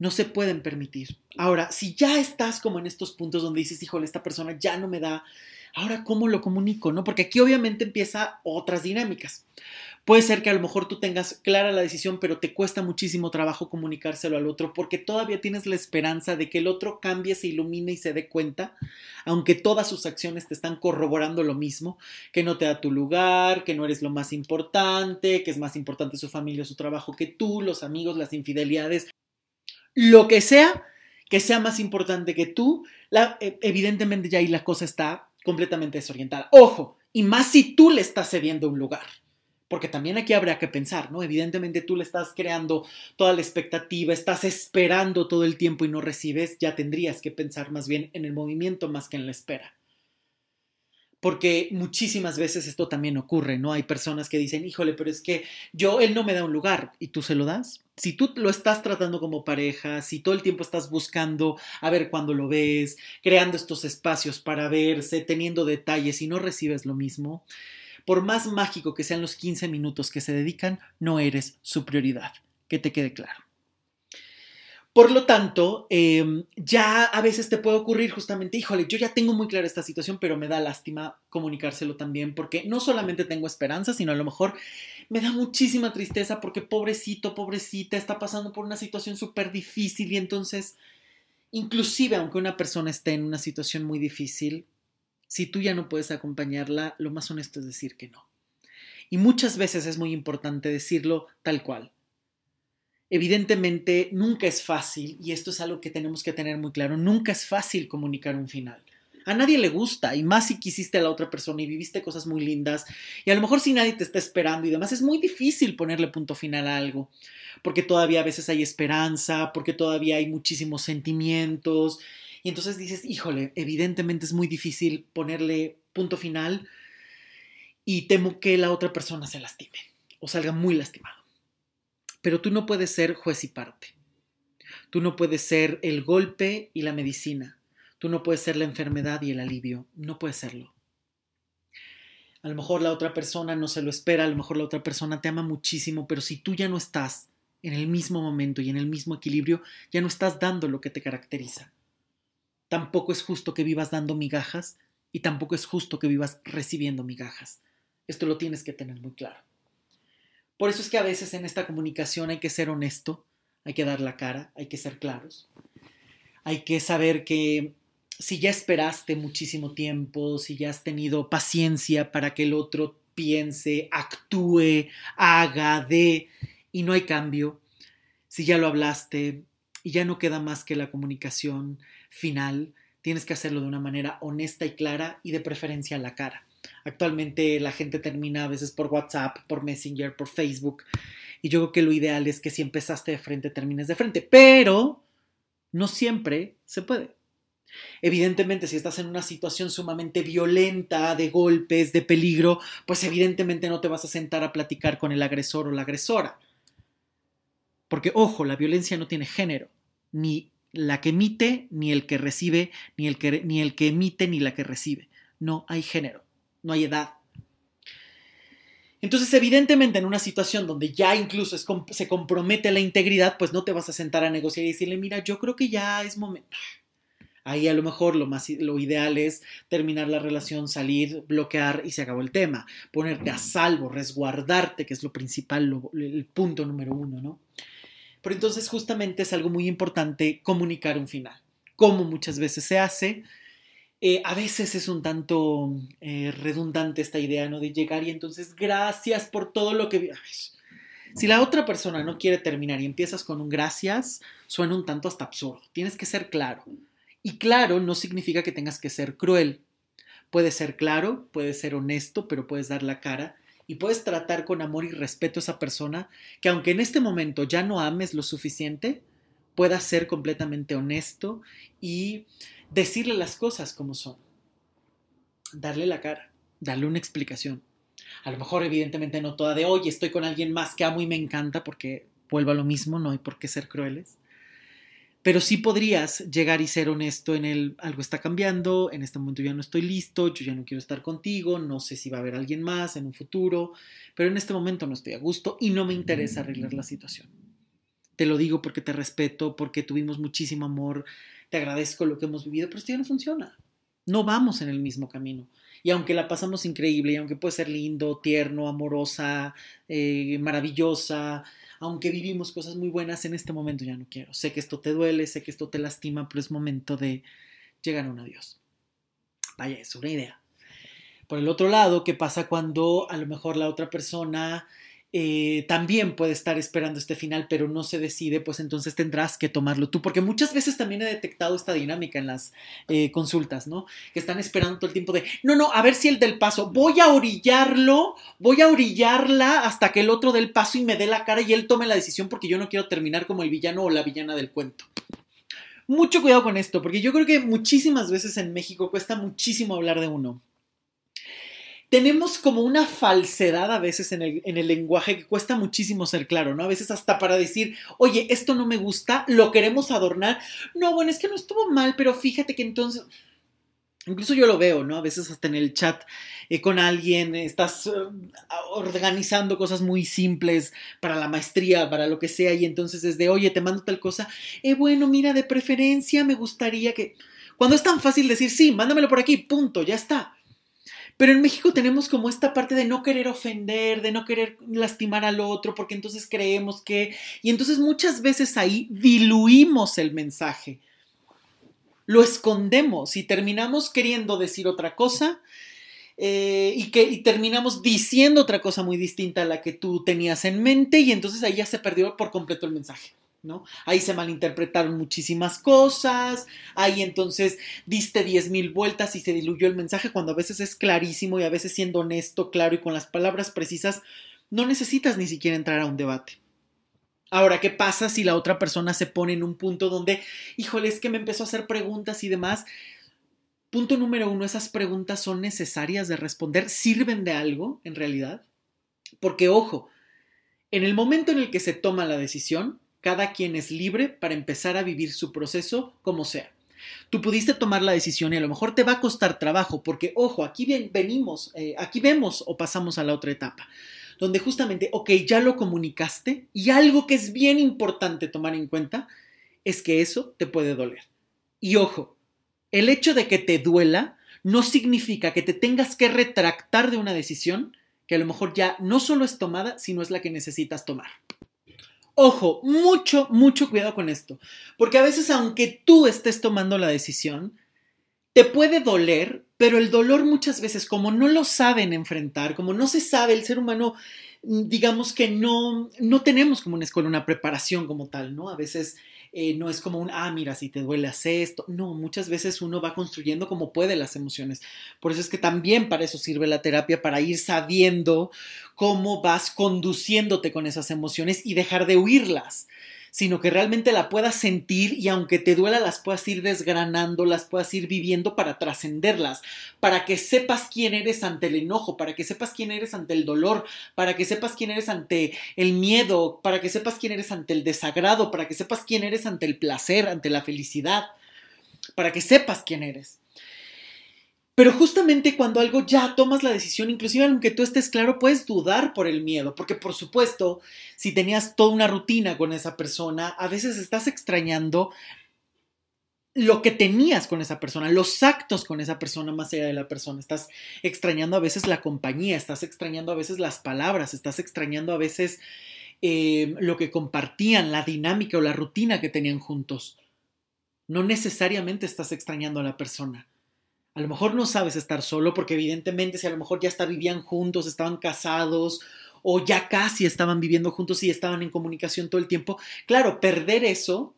No se pueden permitir. Ahora, si ya estás como en estos puntos donde dices, híjole, esta persona ya no me da, ahora cómo lo comunico, ¿no? Porque aquí obviamente empieza otras dinámicas. Puede ser que a lo mejor tú tengas clara la decisión, pero te cuesta muchísimo trabajo comunicárselo al otro porque todavía tienes la esperanza de que el otro cambie, se ilumine y se dé cuenta, aunque todas sus acciones te están corroborando lo mismo, que no te da tu lugar, que no eres lo más importante, que es más importante su familia su trabajo que tú, los amigos, las infidelidades, lo que sea que sea más importante que tú, e, evidentemente ya ahí la cosa está completamente desorientada. Ojo, y más si tú le estás cediendo un lugar. Porque también aquí habría que pensar, ¿no? Evidentemente tú le estás creando toda la expectativa, estás esperando todo el tiempo y no recibes, ya tendrías que pensar más bien en el movimiento más que en la espera porque muchísimas veces esto también ocurre, ¿no? Hay personas que dicen, híjole, pero es que yo, él no me da un lugar y tú se lo das. Si tú lo estás tratando como pareja, si todo el tiempo estás buscando a ver cuándo lo ves, creando estos espacios para verse, teniendo detalles y no recibes lo mismo, por más mágico que sean los 15 minutos que se dedican, no eres su prioridad. Que te quede claro. Por lo tanto, em, ya a veces te puede ocurrir justamente, híjole, yo ya tengo muy clara esta situación, pero me da lástima comunicárselo también, porque no solamente tengo esperanza, sino a lo mejor me da muchísima tristeza porque pobrecito, pobrecita, está pasando por una situación súper difícil y entonces, inclusive aunque una persona esté en una situación muy difícil, si tú ya no puedes acompañarla, lo más honesto es decir que no. Y muchas veces es muy importante decirlo tal cual. Evidentemente, nunca es fácil, y esto es algo que tenemos que tener muy claro, nunca es fácil comunicar un final. A nadie le gusta, y más si quisiste a la otra persona y viviste cosas muy lindas, y a lo mejor si nadie te está esperando y demás, es muy difícil ponerle punto final a algo, porque todavía a veces hay esperanza, porque todavía hay muchísimos sentimientos, y entonces dices, híjole, evidentemente es muy difícil ponerle punto final, y temo que la otra persona se lastime, o salga muy lastimada. Pero tú no puedes ser juez y parte. Tú no puedes ser el golpe y la medicina. Tú no puedes ser la enfermedad y el alivio. No puedes serlo. A lo mejor la otra persona no se lo espera, a lo mejor la otra persona te ama muchísimo, pero si tú ya no estás en el mismo momento y en el mismo equilibrio, ya no estás dando lo que te caracteriza. Tampoco es justo que vivas dando migajas y tampoco es justo que vivas recibiendo migajas. Esto lo tienes que tener muy claro. Por eso es que a veces en esta comunicación hay que ser honesto, hay que dar la cara, hay que ser claros. Hay que saber que si ya esperaste muchísimo tiempo, si ya has tenido paciencia para que el otro piense, actúe, haga, dé, y no hay cambio, si ya lo hablaste y ya no queda más que la comunicación final, tienes que hacerlo de una manera honesta y clara y de preferencia a la cara. Actualmente la gente termina a veces por WhatsApp, por Messenger, por Facebook, y yo creo que lo ideal es que si empezaste de frente, termines de frente, pero no siempre se puede. Evidentemente, si estás en una situación sumamente violenta, de golpes, de peligro, pues evidentemente no te vas a sentar a platicar con el agresor o la agresora. Porque, ojo, la violencia no tiene género, ni la que emite, ni el que recibe, ni el que, ni el que emite, ni la que recibe. No hay género, no hay edad. Entonces, evidentemente, en una situación donde ya incluso se compromete la integridad, pues no te vas a sentar a negociar y decirle, mira, yo creo que ya es momento. Ahí a lo mejor lo, más, lo ideal es terminar la relación, salir, bloquear y se acabó el tema. Ponerte a salvo, resguardarte, que es lo principal, el punto número uno, ¿no? Pero entonces justamente es algo muy importante comunicar un final. Como muchas veces se hace, eh, a veces es un tanto eh, redundante esta idea, ¿no? De llegar y entonces gracias por todo lo que... si la otra persona no quiere terminar y empiezas con un gracias, suena un tanto hasta absurdo. Tienes que ser claro. Y claro no significa que tengas que ser cruel. Puedes ser claro, puedes ser honesto, pero puedes dar la cara y puedes tratar con amor y respeto a esa persona que aunque en este momento ya no ames lo suficiente, pueda ser completamente honesto y decirle las cosas como son. Darle la cara, darle una explicación. A lo mejor evidentemente no toda de hoy, estoy con alguien más que amo y me encanta porque vuelvo a lo mismo, no hay por qué ser crueles pero sí podrías llegar y ser honesto en el algo está cambiando, en este momento ya no estoy listo, yo ya no quiero estar contigo, no sé si va a haber alguien más en un futuro, pero en este momento no estoy a gusto y no me interesa arreglar la situación. Te lo digo porque te respeto, porque tuvimos muchísimo amor, te agradezco lo que hemos vivido, pero esto ya no funciona. No vamos en el mismo camino. Y aunque la pasamos increíble, y aunque puede ser lindo, tierno, amorosa, eh, maravillosa, aunque vivimos cosas muy buenas, en este momento ya no quiero. Sé que esto te duele, sé que esto te lastima, pero es momento de llegar a un adiós. Vaya, es una idea. Por el otro lado, ¿qué pasa cuando a lo mejor la otra persona eh, también puede estar esperando este final, pero no se decide, pues entonces tendrás que tomarlo tú, porque muchas veces también he detectado esta dinámica en las eh, consultas, ¿no? Que están esperando todo el tiempo de, no, no, a ver si el del paso, voy a orillarlo, voy a orillarla hasta que el otro del paso y me dé la cara y él tome la decisión porque yo no quiero terminar como el villano o la villana del cuento. Mucho cuidado con esto, porque yo creo que muchísimas veces en México cuesta muchísimo hablar de uno tenemos como una falsedad a veces en el, en el, lenguaje que cuesta muchísimo ser claro, ¿no? A veces hasta para decir, oye, esto no me gusta, lo queremos adornar. No, bueno, es que no estuvo mal, pero fíjate que entonces... Incluso yo lo veo, ¿no? A veces hasta en el chat eh, con alguien estás eh, organizando cosas muy simples para la maestría, para lo que sea, y entonces es de, oye, te mando tal cosa. Eh, bueno, mira, de preferencia me gustaría que... Cuando es tan fácil decir, sí, mándamelo por aquí, punto, ya está. Pero en México tenemos como esta parte de no querer ofender, de no querer lastimar al otro, porque entonces creemos que... Y entonces muchas veces ahí diluimos el mensaje. Lo escondemos y terminamos queriendo decir otra cosa eh, y, que, y terminamos diciendo otra cosa muy distinta a la que tú tenías en mente y entonces ahí ya se perdió por completo el mensaje. Ahí se malinterpretaron muchísimas cosas, ahí entonces diste diez mil vueltas y se diluyó el mensaje cuando a veces es clarísimo y a veces siendo honesto, claro y con las palabras precisas, no necesitas ni siquiera entrar a un debate. Ahora, ¿qué pasa si la otra persona se pone en un punto donde, híjole, es que me empezó a hacer preguntas y demás? Punto número uno, esas preguntas son necesarias de responder, sirven de algo en realidad, porque ojo, en el momento en el que se toma la decisión, cada quien es libre para empezar a vivir su proceso como sea. Tú pudiste tomar la decisión y a lo mejor te va a costar trabajo porque, ojo, aquí venimos, eh, aquí vemos o pasamos a la otra etapa. donde justamente, ok, ya lo comunicaste y algo que es bien importante tomar en cuenta es que eso te puede doler. Y ojo, el hecho de que te duela no significa que te tengas que retractar de una decisión que a lo mejor ya no solo es tomada, sino es la que necesitas tomar. Ojo, mucho, mucho cuidado con esto, porque a veces aunque tú estés tomando la decisión, te puede doler, pero el dolor muchas veces, como no lo saben enfrentar, como no se sabe, el ser humano, digamos que no, no tenemos como una escuela una preparación como tal, ¿no? A veces eh, no es como un, ah, mira, si te duele, hace esto. No, muchas veces uno va construyendo como puede las emociones. Por eso es que también para eso sirve la terapia, para ir sabiendo cómo vas conduciéndote con esas emociones y dejar de huirlas sino que realmente la puedas sentir y aunque te duela las puedas ir desgranando, las puedas ir viviendo para trascenderlas, para que sepas quién eres ante el enojo, para que sepas quién eres ante el dolor, para que sepas quién eres ante el miedo, para que sepas quién eres ante el desagrado, para que sepas quién eres ante el placer, ante la felicidad, para que sepas quién eres. Pero justamente cuando algo ya tomas la decisión, inclusive aunque tú estés claro, puedes dudar por el miedo, porque por supuesto, si tenías toda una rutina con esa persona, a veces estás extrañando lo que tenías con esa persona, los actos con esa persona más allá de la persona. Estás extrañando a veces la compañía, estás extrañando a veces las palabras, estás extrañando a veces eh, lo que compartían, la dinámica o la rutina que tenían juntos. No necesariamente estás extrañando a la persona. A lo mejor no sabes estar solo porque evidentemente si a lo mejor ya hasta vivían juntos, estaban casados o ya casi estaban viviendo juntos y estaban en comunicación todo el tiempo, claro, perder eso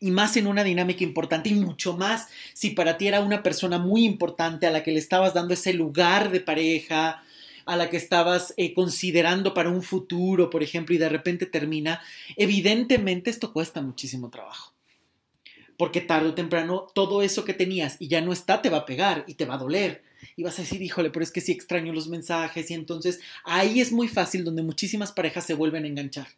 y más en una dinámica importante y mucho más si para ti era una persona muy importante a la que le estabas dando ese lugar de pareja, a la que estabas eh, considerando para un futuro, por ejemplo, y de repente termina, evidentemente esto cuesta muchísimo trabajo porque tarde o temprano todo eso que tenías y ya no está te va a pegar y te va a doler. Y vas a decir, híjole, pero es que sí extraño los mensajes y entonces ahí es muy fácil donde muchísimas parejas se vuelven a enganchar.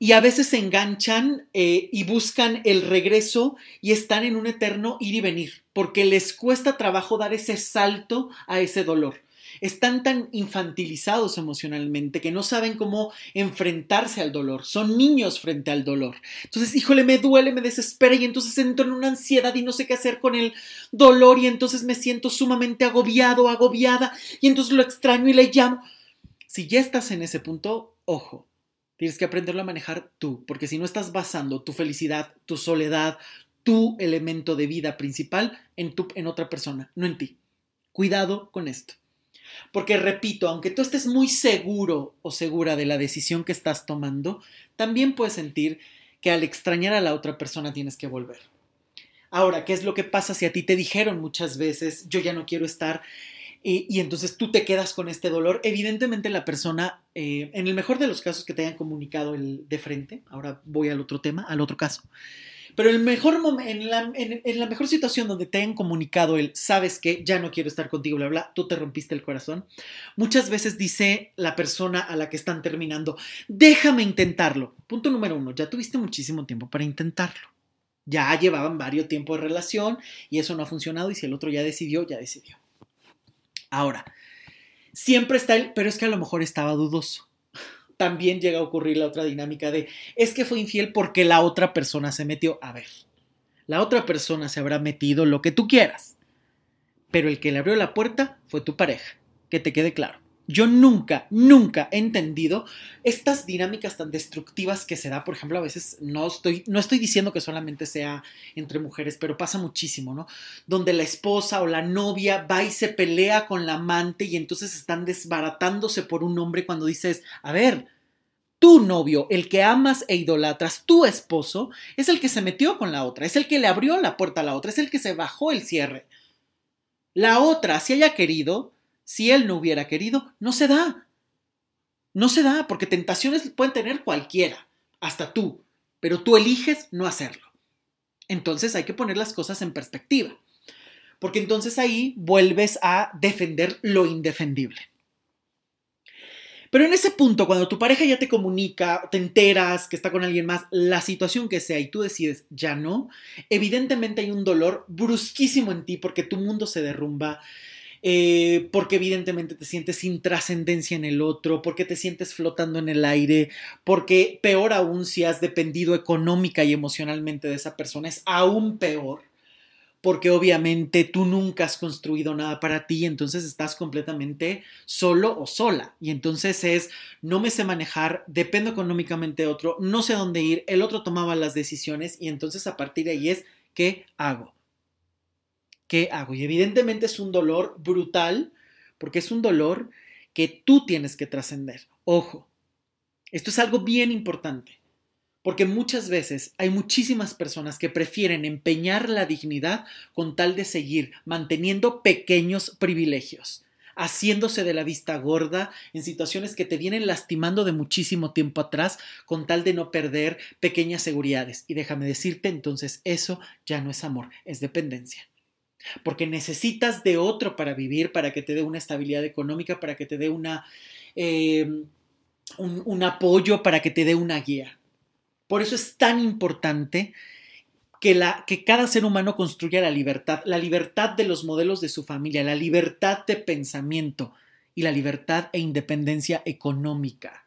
Y a veces se enganchan eh, y buscan el regreso y están en un eterno ir y venir, porque les cuesta trabajo dar ese salto a ese dolor están tan infantilizados emocionalmente que no saben cómo enfrentarse al dolor. Son niños frente al dolor. Entonces, híjole, me duele, me desespera y entonces entro en una ansiedad y no sé qué hacer con el dolor y entonces me siento sumamente agobiado, agobiada y entonces lo extraño y le llamo. Si ya estás en ese punto, ojo, tienes que aprenderlo a manejar tú, porque si no estás basando tu felicidad, tu soledad, tu elemento de vida principal en, tu, en otra persona, no en ti. Cuidado con esto. Porque repito, aunque tú estés muy seguro o segura de la decisión que estás tomando, también puedes sentir que al extrañar a la otra persona tienes que volver. Ahora, ¿qué es lo que pasa si a ti te dijeron muchas veces, yo ya no quiero estar, y, entonces tú te quedas con este dolor? Evidentemente la persona, eh, en el mejor de los casos que te hayan comunicado el de frente, ahora voy al otro tema, al otro caso, pero el mejor en, la, mejor situación donde te han comunicado el sabes que ya no quiero estar contigo, bla, bla, tú te rompiste el corazón, muchas veces dice la persona a la que están terminando, déjame intentarlo. Punto número uno, ya tuviste muchísimo tiempo para intentarlo. Ya llevaban varios tiempos de relación y eso no ha funcionado y si el otro ya decidió, ya decidió. Ahora, siempre está el, pero es que a lo mejor estaba dudoso también llega a ocurrir la otra dinámica de es que fue infiel porque la otra persona se metió. A ver, la otra persona se habrá metido lo que tú quieras, pero el que le abrió la puerta fue tu pareja, que te quede claro. Yo nunca, nunca he entendido estas dinámicas tan destructivas que se da, por ejemplo, a veces no estoy, no estoy diciendo que solamente sea entre mujeres, pero pasa muchísimo, ¿no? Donde la esposa o la novia va y se pelea con la amante y entonces están desbaratándose por un hombre cuando dices, a ver, tu novio, el que amas e idolatras, tu esposo, es el que se metió con la otra, es el que le abrió la puerta a la otra, es el que se bajó el cierre. La otra, si haya querido, si él no hubiera querido, no se da. No se da, porque tentaciones pueden tener cualquiera, hasta tú, pero tú eliges no hacerlo. Entonces hay que poner las cosas en perspectiva, porque entonces ahí vuelves a defender lo indefendible. Pero en ese punto, cuando tu pareja ya te comunica, te enteras que está con alguien más, la situación que sea, y tú decides ya no, evidentemente hay un dolor brusquísimo en ti porque tu mundo se derrumba, eh, porque evidentemente te sientes sin trascendencia en el otro, porque te sientes flotando en el aire, porque peor aún si has dependido económica y emocionalmente de esa persona, es aún peor, porque obviamente tú nunca has construido nada para ti, entonces estás completamente solo o sola, y entonces es, no me sé manejar, dependo económicamente de otro, no sé dónde ir, el otro tomaba las decisiones, y entonces a partir de ahí es, ¿qué hago? ¿Qué hago? Y evidentemente es un dolor brutal, porque es un dolor que tú tienes que trascender. Ojo, esto es algo bien importante, porque muchas veces hay muchísimas personas que prefieren empeñar la dignidad con tal de seguir manteniendo pequeños privilegios haciéndose de la vista gorda en situaciones que te vienen lastimando de muchísimo tiempo atrás con tal de no perder pequeñas seguridades. Y déjame decirte, entonces eso ya no es amor, es dependencia porque necesitas de otro para vivir, para que te dé una estabilidad económica, para que te dé una, em, un, apoyo, para que te dé una guía. Por eso es tan importante que, la, que cada ser humano construya la libertad, la libertad de los modelos de su familia, la libertad de pensamiento y la libertad e independencia económica.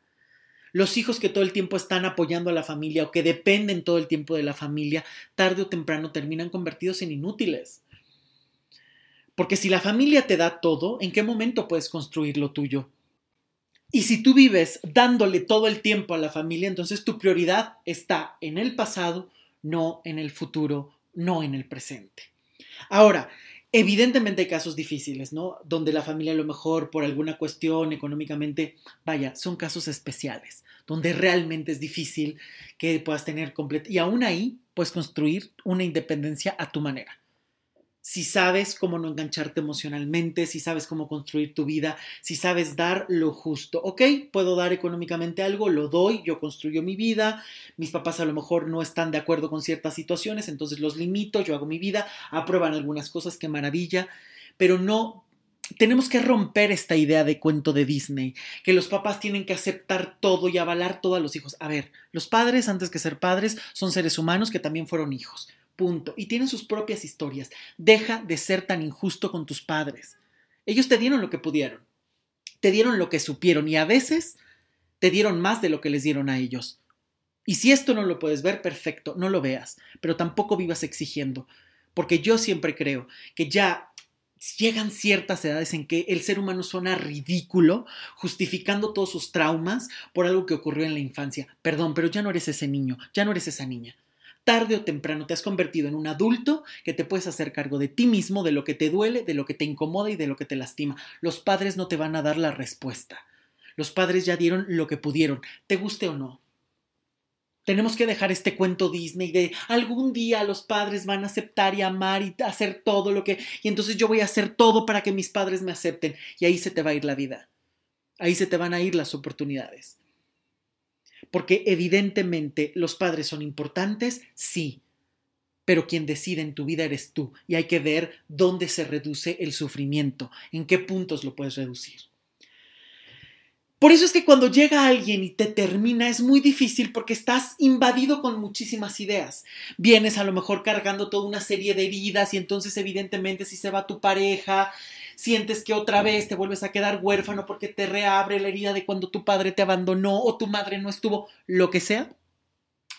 Los hijos que todo el tiempo están apoyando a la familia o que dependen todo el tiempo de la familia, tarde o temprano terminan convertidos en inútiles. Porque si la familia te da todo, ¿en qué momento puedes construir lo tuyo? Y si tú vives dándole todo el tiempo a la familia, entonces tu prioridad está en el pasado, no en el futuro, no en el presente. Ahora, evidentemente hay casos difíciles, ¿no? Donde la familia a lo mejor por alguna cuestión económicamente, vaya, son casos especiales, donde realmente es difícil que puedas tener completo. Y aún ahí puedes construir una independencia a tu manera si sabes cómo no engancharte emocionalmente, si sabes cómo construir tu vida, si sabes dar lo justo. Ok, puedo dar económicamente algo, lo doy, yo construyo mi vida, mis papás a lo mejor no están de acuerdo con ciertas situaciones, entonces los limito, yo hago mi vida, aprueban algunas cosas, qué maravilla, pero no... Tenemos que romper esta idea de cuento de Disney, que los papás tienen que aceptar todo y avalar todo a los hijos. A ver, los padres, antes que ser padres, son seres humanos que también fueron hijos Y tienen sus propias historias. Deja de ser tan injusto con tus padres. Ellos te dieron lo que pudieron. Te dieron lo que supieron y a veces te dieron más de lo que les dieron a ellos. Y si esto no lo puedes ver, perfecto, no lo veas, pero tampoco vivas exigiendo, porque yo siempre creo que ya llegan ciertas edades en que el ser humano suena ridículo, justificando todos sus traumas por algo que ocurrió en la infancia. Perdón, pero ya no eres ese niño, ya no eres esa niña tarde o temprano te has convertido en un adulto que te puedes hacer cargo de ti mismo, de lo que te duele, de lo que te incomoda y de lo que te lastima. Los padres no te van a dar la respuesta. Los padres ya dieron lo que pudieron, te guste o no. Tenemos que dejar este cuento Disney de algún día los padres van a aceptar y amar y hacer todo lo que... Y entonces yo voy a hacer todo para que mis padres me acepten. Y ahí se te va a ir la vida. Ahí se te van a ir las oportunidades. Porque evidentemente los padres son importantes, sí, pero quien decide en tu vida eres tú y hay que ver dónde se reduce el sufrimiento, en qué puntos lo puedes reducir. Por eso es que cuando llega alguien y te termina es muy difícil porque estás invadido con muchísimas ideas. Vienes a lo mejor cargando toda una serie de heridas y entonces evidentemente si se va tu pareja, sientes que otra vez te vuelves a quedar huérfano porque te reabre la herida de cuando tu padre te abandonó o tu madre no estuvo, lo que sea.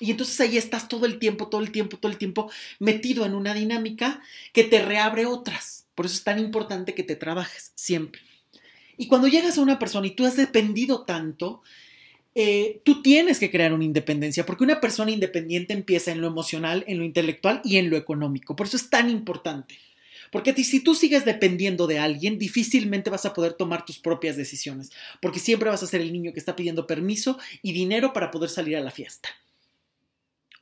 Y entonces ahí estás todo el tiempo, todo el tiempo, todo el tiempo metido en una dinámica que te reabre otras. Por eso es tan importante que te trabajes siempre. Y cuando llegas a una persona y tú has dependido tanto, eh, tú tienes que crear una independencia, porque una persona independiente empieza en lo emocional, en lo intelectual y en lo económico. Por eso es tan importante. Porque si tú sigues dependiendo de alguien, difícilmente vas a poder tomar tus propias decisiones, porque siempre vas a ser el niño que está pidiendo permiso y dinero para poder salir a la fiesta.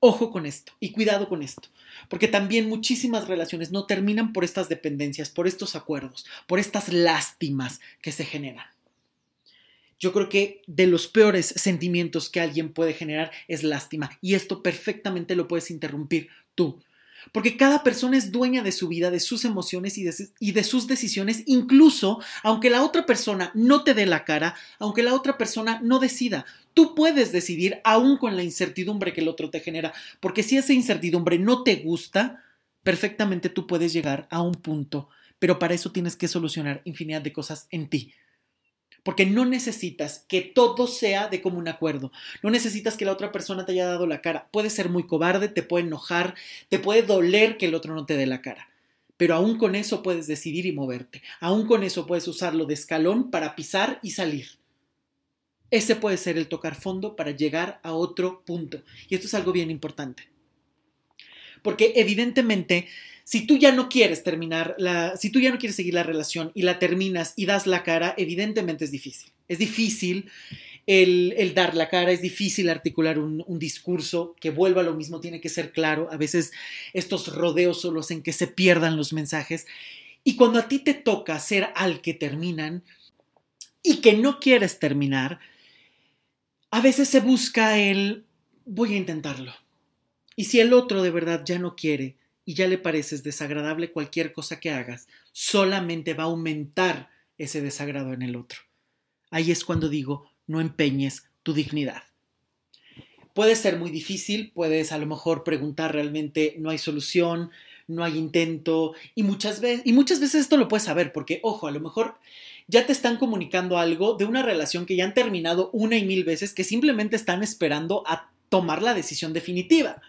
Ojo con esto y cuidado con esto, porque también muchísimas relaciones no terminan por estas dependencias, por estos acuerdos, por estas lástimas que se generan. Yo creo que de los peores sentimientos que alguien puede generar es lástima y esto perfectamente lo puedes interrumpir tú porque cada persona es dueña de su vida, de sus emociones y de, sus decisiones, incluso aunque la otra persona no te dé la cara, aunque la otra persona no decida. Tú puedes decidir aún con la incertidumbre que el otro te genera, porque si esa incertidumbre no te gusta, perfectamente tú puedes llegar a un punto pero para eso tienes que solucionar infinidad de cosas en ti. Porque no necesitas que todo sea de común acuerdo. No necesitas que la otra persona te haya dado la cara. Puede ser muy cobarde, te puede enojar, te puede doler que el otro no te dé la cara. Pero aún con eso puedes decidir y moverte. Aún con eso puedes usarlo de escalón para pisar y salir. Ese puede ser el tocar fondo para llegar a otro punto. Y esto es algo bien importante. Porque evidentemente si tú ya no quieres terminar la, si tú ya no quieres seguir la relación y la terminas y das la cara, evidentemente es difícil. Es difícil el, dar la cara, es difícil articular un, un, discurso que vuelva a lo mismo, tiene que ser claro. A veces estos rodeos solo hacen que se pierdan los mensajes. Y cuando a ti te toca ser al que terminan y que no quieres terminar, a veces se busca el voy a intentarlo. Y si el otro de verdad ya no quiere, y ya le pareces desagradable cualquier cosa que hagas, solamente va a aumentar ese desagrado en el otro. Ahí es cuando digo, no empeñes tu dignidad. Puede ser muy difícil, puedes a lo mejor preguntar realmente no hay solución, no hay intento y muchas veces y muchas veces esto lo puedes saber porque ojo, a lo mejor ya te están comunicando algo de una relación que ya han terminado una y mil veces que simplemente están esperando a tomar la decisión definitiva.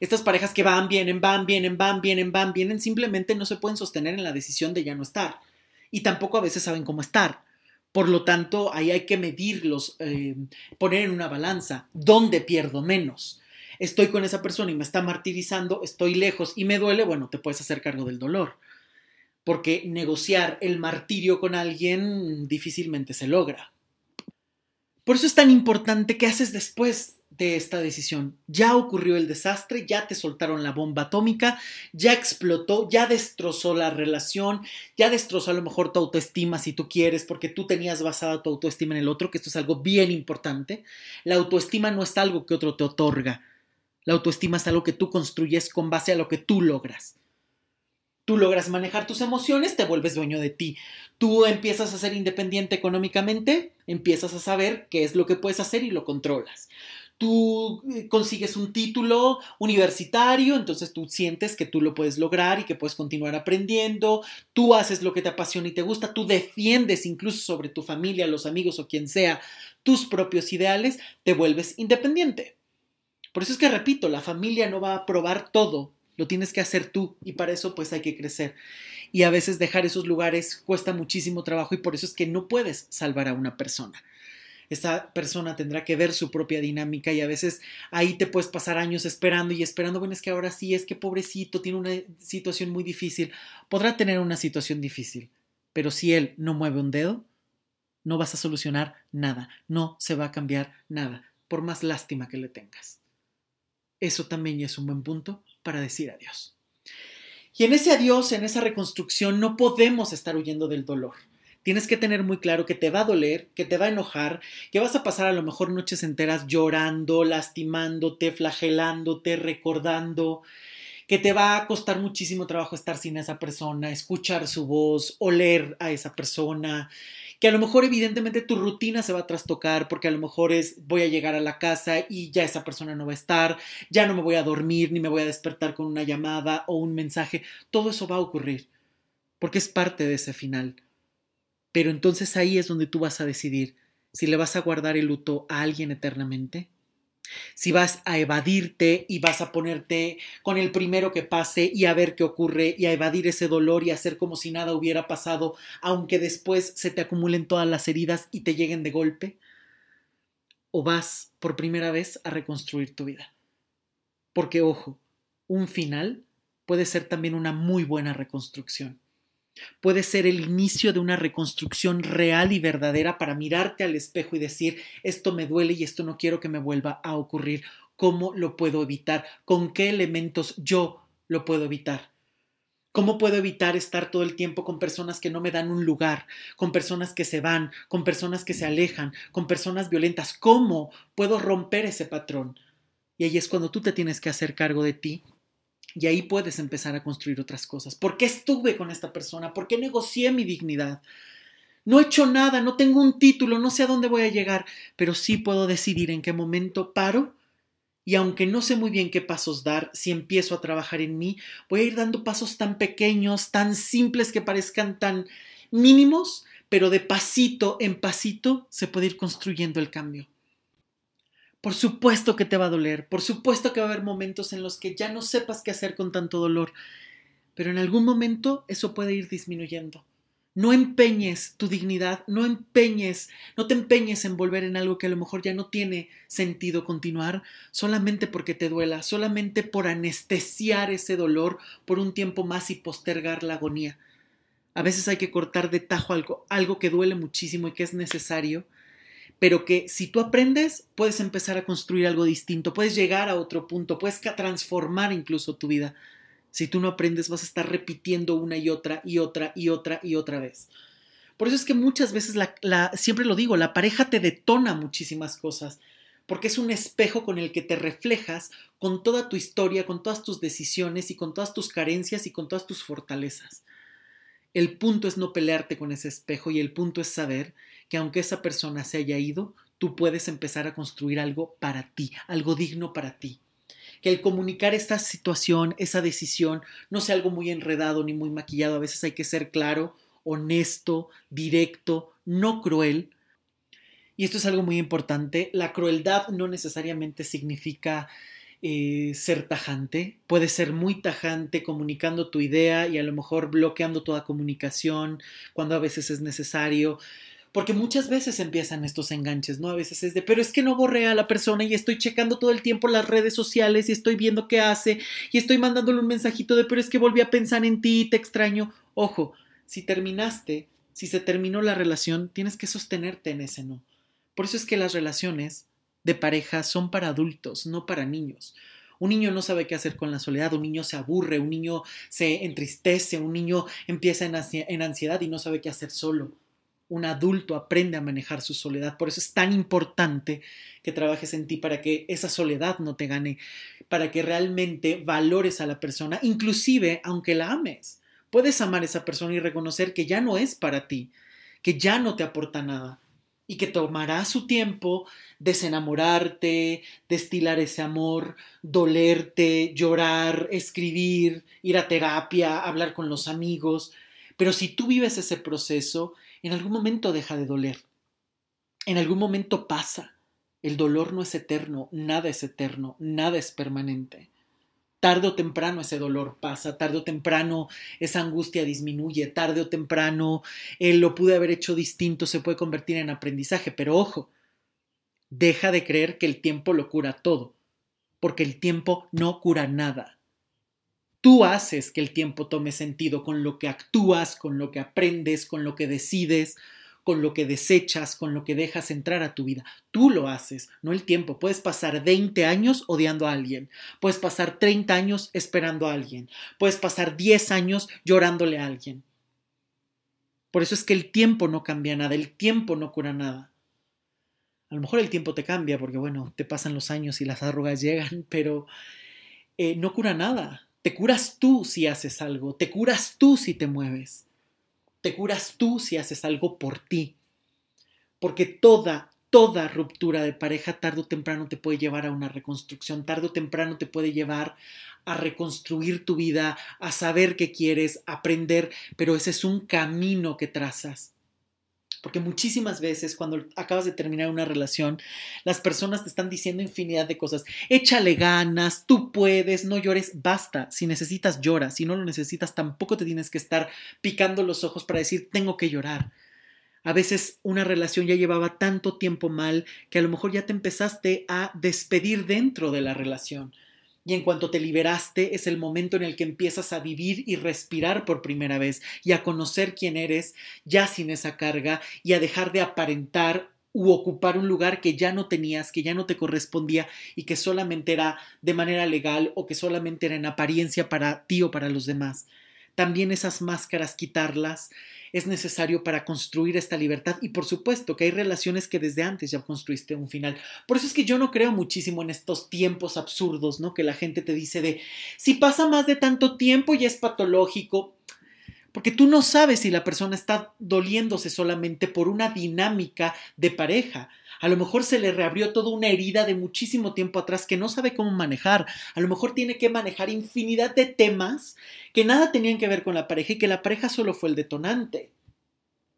Estas parejas que van, vienen, van, vienen, van, vienen, van, vienen, simplemente no se pueden sostener en la decisión de ya no estar. Y tampoco a veces saben cómo estar. Por lo tanto, ahí hay que medirlos, eh, poner en una balanza, ¿dónde pierdo menos? Estoy con esa persona y me está martirizando, estoy lejos y me duele, bueno, te puedes hacer cargo del dolor. Porque negociar el martirio con alguien difícilmente se logra. Por eso es tan importante qué haces después esta decisión. Ya ocurrió el desastre, ya te soltaron la bomba atómica, ya explotó, ya destrozó la relación, ya destrozó a lo mejor tu autoestima si tú quieres, porque tú tenías basada tu autoestima en el otro, que esto es algo bien importante. La autoestima no es algo que otro te otorga. La autoestima es algo que tú construyes con base a lo que tú logras tú logras manejar tus emociones, te vuelves dueño de ti. Tú empiezas a ser independiente económicamente, empiezas a saber qué es lo que puedes hacer y lo controlas. Tú eh, consigues un título universitario, entonces tú sientes que tú lo puedes lograr y que puedes continuar aprendiendo, tú haces lo que te apasiona y te gusta, tú defiendes incluso sobre tu familia, los amigos o quien sea tus propios ideales, te vuelves independiente. Por eso es que repito, la familia no va a probar todo lo tienes que hacer tú y para eso pues hay que crecer. Y a veces dejar esos lugares cuesta muchísimo trabajo y por eso es que no puedes salvar a una persona. Esa persona tendrá que ver su propia dinámica y a veces ahí te puedes pasar años esperando y esperando, bueno, es que ahora sí, es que pobrecito, tiene una situación muy difícil. Podrá tener una situación difícil, pero si él no mueve un dedo, no vas a solucionar nada, no se va a cambiar nada, por más lástima que le tengas. Eso también es un buen punto para decir adiós. Y en ese adiós, en esa reconstrucción, no podemos estar huyendo del dolor. Tienes que tener muy claro que te va a doler, que te va a enojar, que vas a pasar a lo mejor noches enteras llorando, lastimándote, flagelándote, recordando, que te va a costar muchísimo trabajo estar sin esa persona, escuchar su voz, oler a esa persona, que a lo mejor evidentemente tu rutina se va a trastocar porque a lo mejor es voy a llegar a la casa y ya esa persona no va a estar, ya no me voy a dormir ni me voy a despertar con una llamada o un mensaje, todo eso va a ocurrir porque es parte de ese final. Pero entonces ahí es donde tú vas a decidir si le vas a guardar el luto a alguien eternamente si vas a evadirte y vas a ponerte con el primero que pase y a ver qué ocurre y a evadir ese dolor y hacer como si nada hubiera pasado, aunque después se te acumulen todas las heridas y te lleguen de golpe, o vas por primera vez a reconstruir tu vida. Porque, ojo, un final puede ser también una muy buena reconstrucción puede ser el inicio de una reconstrucción real y verdadera para mirarte al espejo y decir, esto me duele y esto no quiero que me vuelva a ocurrir. ¿Cómo lo puedo evitar? ¿Con qué elementos yo lo puedo evitar? ¿Cómo puedo evitar estar todo el tiempo con personas que no me dan un lugar, con personas que se van, con personas que se alejan, con personas violentas? ¿Cómo puedo romper ese patrón? Y ahí es cuando tú te tienes que hacer cargo de ti y ahí puedes empezar a construir otras cosas. ¿Por qué estuve con esta persona? ¿Por qué negocié mi dignidad? No he hecho nada, no tengo un título, no sé a dónde voy a llegar, pero sí puedo decidir en qué momento paro Y aunque no sé muy bien qué pasos dar, si empiezo a trabajar en mí, voy a ir dando pasos tan pequeños, tan simples que parezcan tan mínimos, pero de pasito en pasito se puede ir construyendo el cambio. Por supuesto que te va a doler, por supuesto que va a haber momentos en los que ya no sepas qué hacer con tanto dolor, pero en algún momento eso puede ir disminuyendo. No empeñes tu dignidad, no empeñes, no te empeñes en volver en algo que a lo mejor ya no tiene sentido continuar solamente porque te duela, solamente por anestesiar ese dolor por un tiempo más y postergar la agonía. A veces hay que cortar de tajo algo, algo que duele muchísimo y que es necesario, pero que si tú aprendes, puedes empezar a construir algo distinto, puedes llegar a otro punto, puedes transformar incluso tu vida. Si tú no aprendes, vas a estar repitiendo una y otra y otra y otra y otra vez. Por eso es que muchas veces, la, siempre lo digo, la pareja te detona muchísimas cosas, porque es un espejo con el que te reflejas con toda tu historia, con todas tus decisiones y con todas tus carencias y con todas tus fortalezas. El punto es no pelearte con ese espejo y el punto es saber que aunque esa persona se haya ido, tú puedes empezar a construir algo para ti, algo digno para ti. Que el comunicar esta situación, esa decisión, no sea algo muy enredado ni muy maquillado. A veces hay que ser claro, honesto, directo, no cruel. Y esto es algo muy importante. La crueldad no necesariamente significa eh, ser tajante. Puede ser muy tajante comunicando tu idea y a lo mejor bloqueando toda comunicación cuando a veces es necesario. Porque muchas veces empiezan estos enganches, ¿no? A veces es de, pero es que no borré a la persona y estoy checando todo el tiempo las redes sociales y estoy viendo qué hace y estoy mandándole un mensajito de, pero es que volví a pensar en ti te extraño. Ojo, si terminaste, si se terminó la relación, tienes que sostenerte en ese no. Por eso es que las relaciones de pareja son para adultos, no para niños. Un niño no sabe qué hacer con la soledad, un niño se aburre, un niño se entristece, un niño empieza en ansiedad y no sabe qué hacer solo un adulto aprende a manejar su soledad. Por eso es tan importante que trabajes en ti para que esa soledad no te gane, para que realmente valores a la persona, inclusive aunque la ames. Puedes amar a esa persona y reconocer que ya no es para ti, que ya no te aporta nada y que tomará su tiempo desenamorarte, destilar ese amor, dolerte, llorar, escribir, ir a terapia, hablar con los amigos. Pero si tú vives ese proceso, en algún momento deja de doler. En algún momento pasa. El dolor no es eterno, nada es eterno, nada es permanente. Tarde o temprano ese dolor pasa, tarde o temprano esa angustia disminuye, tarde o temprano él lo pude haber hecho distinto, se puede convertir en aprendizaje, pero ojo, deja de creer que el tiempo lo cura todo, porque el tiempo no cura nada. Tú haces que el tiempo tome sentido con lo que actúas, con lo que aprendes, con lo que decides, con lo que desechas, con lo que dejas entrar a tu vida. Tú lo haces, no el tiempo. Puedes pasar 20 años odiando a alguien, puedes pasar 30 años esperando a alguien, puedes pasar 10 años llorándole a alguien. Por eso es que el tiempo no cambia nada, el tiempo no cura nada. A lo mejor el tiempo te cambia porque, bueno, te pasan los años y las arrugas [laughs] llegan, pero eh, no cura nada. Te curas tú si haces algo, te curas tú si te mueves, te curas tú si haces algo por ti. Porque toda, toda ruptura de pareja tarde o temprano te puede llevar a una reconstrucción, tarde o temprano te puede llevar a reconstruir tu vida, a saber qué quieres, aprender, pero ese es un camino que trazas. Porque muchísimas veces cuando acabas de terminar una relación, las personas te están diciendo infinidad de cosas. Échale ganas, tú puedes, no llores, basta. Si necesitas, llora. Si no lo necesitas, tampoco te tienes que estar picando los ojos para decir, tengo que llorar. A veces una relación ya llevaba tanto tiempo mal que a lo mejor ya te empezaste a despedir dentro de la relación y en cuanto te liberaste es el momento en el que empiezas a vivir y respirar por primera vez y a conocer quién eres ya sin esa carga y a dejar de aparentar u ocupar un lugar que ya no tenías, que ya no te correspondía y que solamente era de manera legal o que solamente era en apariencia para ti o para los demás. También esas máscaras quitarlas es necesario para construir esta libertad y por supuesto que hay relaciones que desde antes ya construiste un final. Por eso es que yo no creo muchísimo en estos tiempos absurdos, ¿no? Que la gente te dice de si pasa más de tanto tiempo y es patológico. Porque tú no sabes si la persona está doliéndose solamente por una dinámica de pareja. A lo mejor se le reabrió toda una herida de muchísimo tiempo atrás que no sabe cómo manejar. A lo mejor tiene que manejar infinidad de temas que nada tenían que ver con la pareja y que la pareja solo fue el detonante.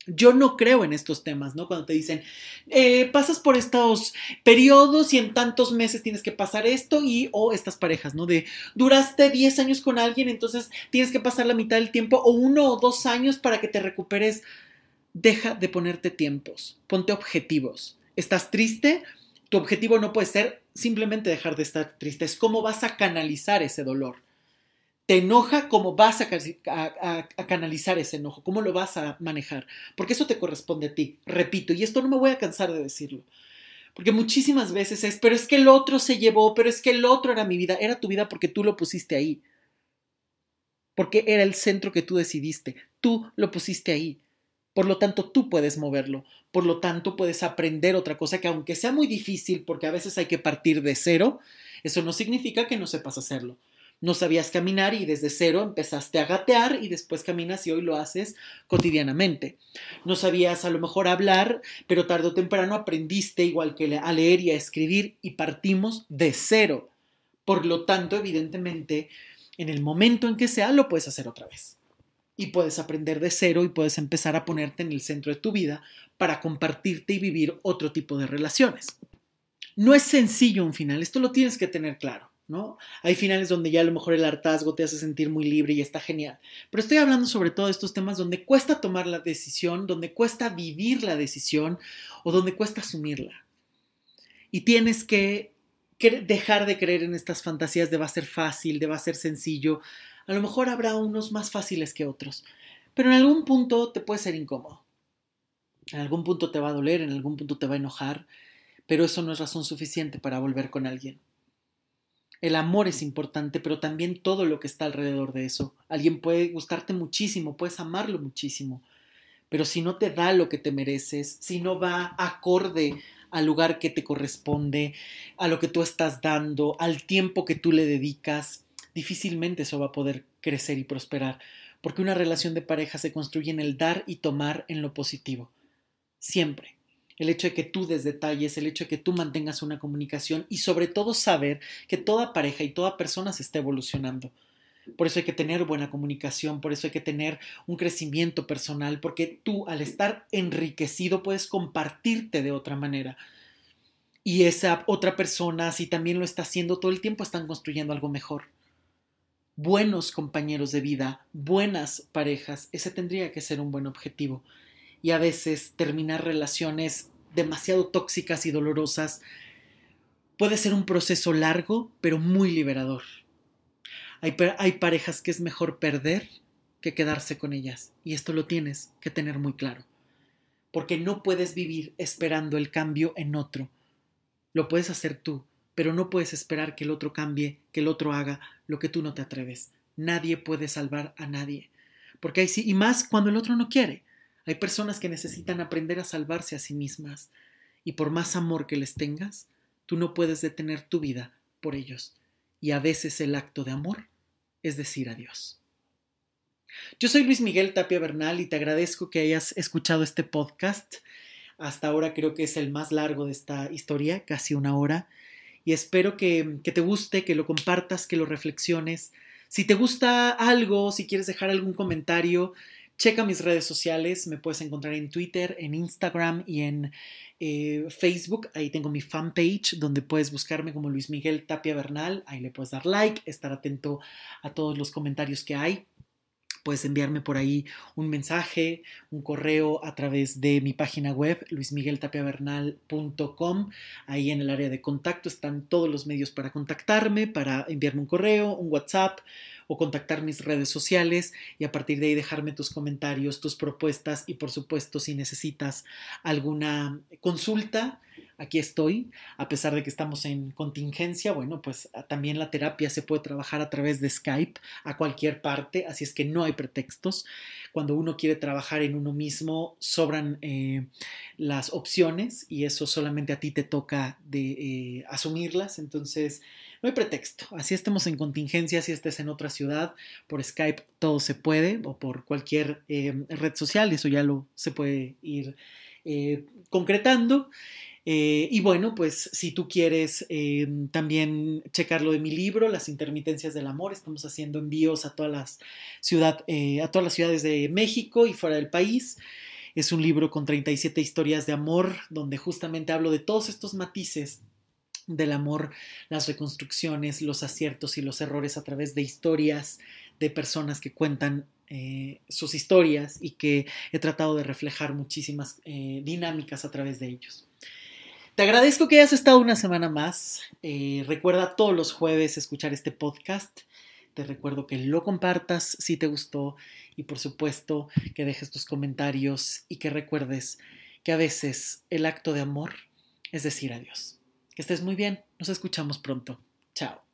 Yo no creo en estos temas, ¿no? Cuando te dicen, eh, pasas por estos periodos y en tantos meses tienes que pasar esto y o estas parejas, ¿no? De duraste 10 años con alguien, entonces tienes que pasar la mitad del tiempo o uno o dos años para que te recuperes. Deja de ponerte tiempos, ponte objetivos. ¿Estás triste? Tu objetivo no puede ser simplemente dejar de estar triste, es cómo vas a canalizar ese dolor te enoja, cómo vas a, canalizar ese enojo, cómo lo vas a manejar, porque eso te corresponde a ti, repito, y esto no me voy a cansar de decirlo, porque muchísimas veces es, pero es que el otro se llevó, pero es que el otro era mi vida, era tu vida porque tú lo pusiste ahí, porque era el centro que tú decidiste, tú lo pusiste ahí. Por lo tanto, tú puedes moverlo. Por lo tanto, puedes aprender otra cosa que aunque sea muy difícil, porque a veces hay que partir de cero, eso no significa que no sepas hacerlo no sabías caminar y desde cero empezaste a gatear y después caminas y hoy lo haces cotidianamente. No sabías a lo mejor hablar, pero tarde o temprano aprendiste igual que a leer y a escribir y partimos de cero. Por lo tanto, evidentemente, en el momento en que sea, lo puedes hacer otra vez. Y puedes aprender de cero y puedes empezar a ponerte en el centro de tu vida para compartirte y vivir otro tipo de relaciones. No es sencillo un final, esto lo tienes que tener claro. ¿no? Hay finales donde ya a lo mejor el hartazgo te hace sentir muy libre y está genial. Pero estoy hablando sobre todo de estos temas donde cuesta tomar la decisión, donde cuesta vivir la decisión o donde cuesta asumirla. Y tienes que dejar de creer en estas fantasías de va a ser fácil, de va a ser sencillo. A lo mejor habrá unos más fáciles que otros, pero en algún punto te puede ser incómodo. En algún punto te va a doler, en algún punto te va a enojar, pero eso no es razón suficiente para volver con alguien. El amor es importante, pero también todo lo que está alrededor de eso. Alguien puede gustarte muchísimo, puedes amarlo muchísimo, pero si no te da lo que te mereces, si no va acorde al lugar que te corresponde, a lo que tú estás dando, al tiempo que tú le dedicas, difícilmente eso va a poder crecer y prosperar, porque una relación de pareja se construye en el dar y tomar en lo positivo. Siempre el hecho de que tú des detalles, el hecho de que tú mantengas una comunicación y sobre todo saber que toda pareja y toda persona se está evolucionando. Por eso hay que tener buena comunicación, por eso hay que tener un crecimiento personal, porque tú al estar enriquecido puedes compartirte de otra manera. Y esa otra persona, si también lo está haciendo todo el tiempo, están construyendo algo mejor. Buenos compañeros de vida, buenas parejas, ese tendría que ser un buen objetivo y a veces terminar relaciones demasiado tóxicas y dolorosas puede ser un proceso largo, pero muy liberador. Hay, hay, parejas que es mejor perder que quedarse con ellas, y esto lo tienes que tener muy claro, porque no puedes vivir esperando el cambio en otro. Lo puedes hacer tú, pero no puedes esperar que el otro cambie, que el otro haga lo que tú no te atreves. Nadie puede salvar a nadie, porque hay sí, y más cuando el otro no quiere. Hay personas que necesitan aprender a salvarse a sí mismas, y por más amor que les tengas, tú no puedes detener tu vida por ellos, y a veces el acto de amor es decir adiós. Yo soy Luis Miguel Tapia Bernal y te agradezco que hayas escuchado este podcast. Hasta ahora creo que es el más largo de esta historia, casi una hora, y espero que, que te guste, que lo compartas, que lo reflexiones. Si te gusta algo, si quieres dejar algún comentario, Checa mis redes sociales, me puedes encontrar en Twitter, en Instagram y en eh, Facebook. Ahí tengo mi fanpage donde puedes buscarme como Luis Miguel Tapia Bernal. Ahí le puedes dar like, estar atento a todos los comentarios que hay. Puedes enviarme por ahí un mensaje, un correo a través de mi página web, luismigueltapiavernal.com. Ahí en el área de contacto están todos los medios para contactarme, para enviarme un correo, un WhatsApp o contactar mis redes sociales y a partir de ahí dejarme tus comentarios, tus propuestas y por supuesto si necesitas alguna consulta, aquí estoy, a pesar de que estamos en contingencia, bueno, pues ah, también la terapia se puede trabajar a través de Skype a cualquier parte, así es que no hay pretextos. Cuando uno quiere trabajar en uno mismo, sobran eh, las opciones y eso solamente a ti te toca de eh, asumirlas, entonces no hay pretexto. Así estemos en contingencia, si estés en otra ciudad, por Skype todo se puede o por cualquier eh, red social, eso ya lo se puede ir eh, concretando. Eh, y bueno, pues si tú quieres también checar lo de mi libro, Las intermitencias del amor, estamos haciendo envíos a todas las ciudades de México y fuera del país. Es un libro con 37 historias de amor, donde justamente hablo de todos estos matices del amor, las reconstrucciones, los aciertos y los errores a través de historias de personas que cuentan sus historias y que he tratado de reflejar muchísimas dinámicas a través de ellos. Te agradezco que hayas estado una semana más. Eh, recuerda todos los jueves escuchar este podcast. Te recuerdo que lo compartas si te gustó y por supuesto que dejes tus comentarios y que recuerdes que a veces el acto de amor es decir adiós. Que estés muy bien. Nos escuchamos pronto. Chao.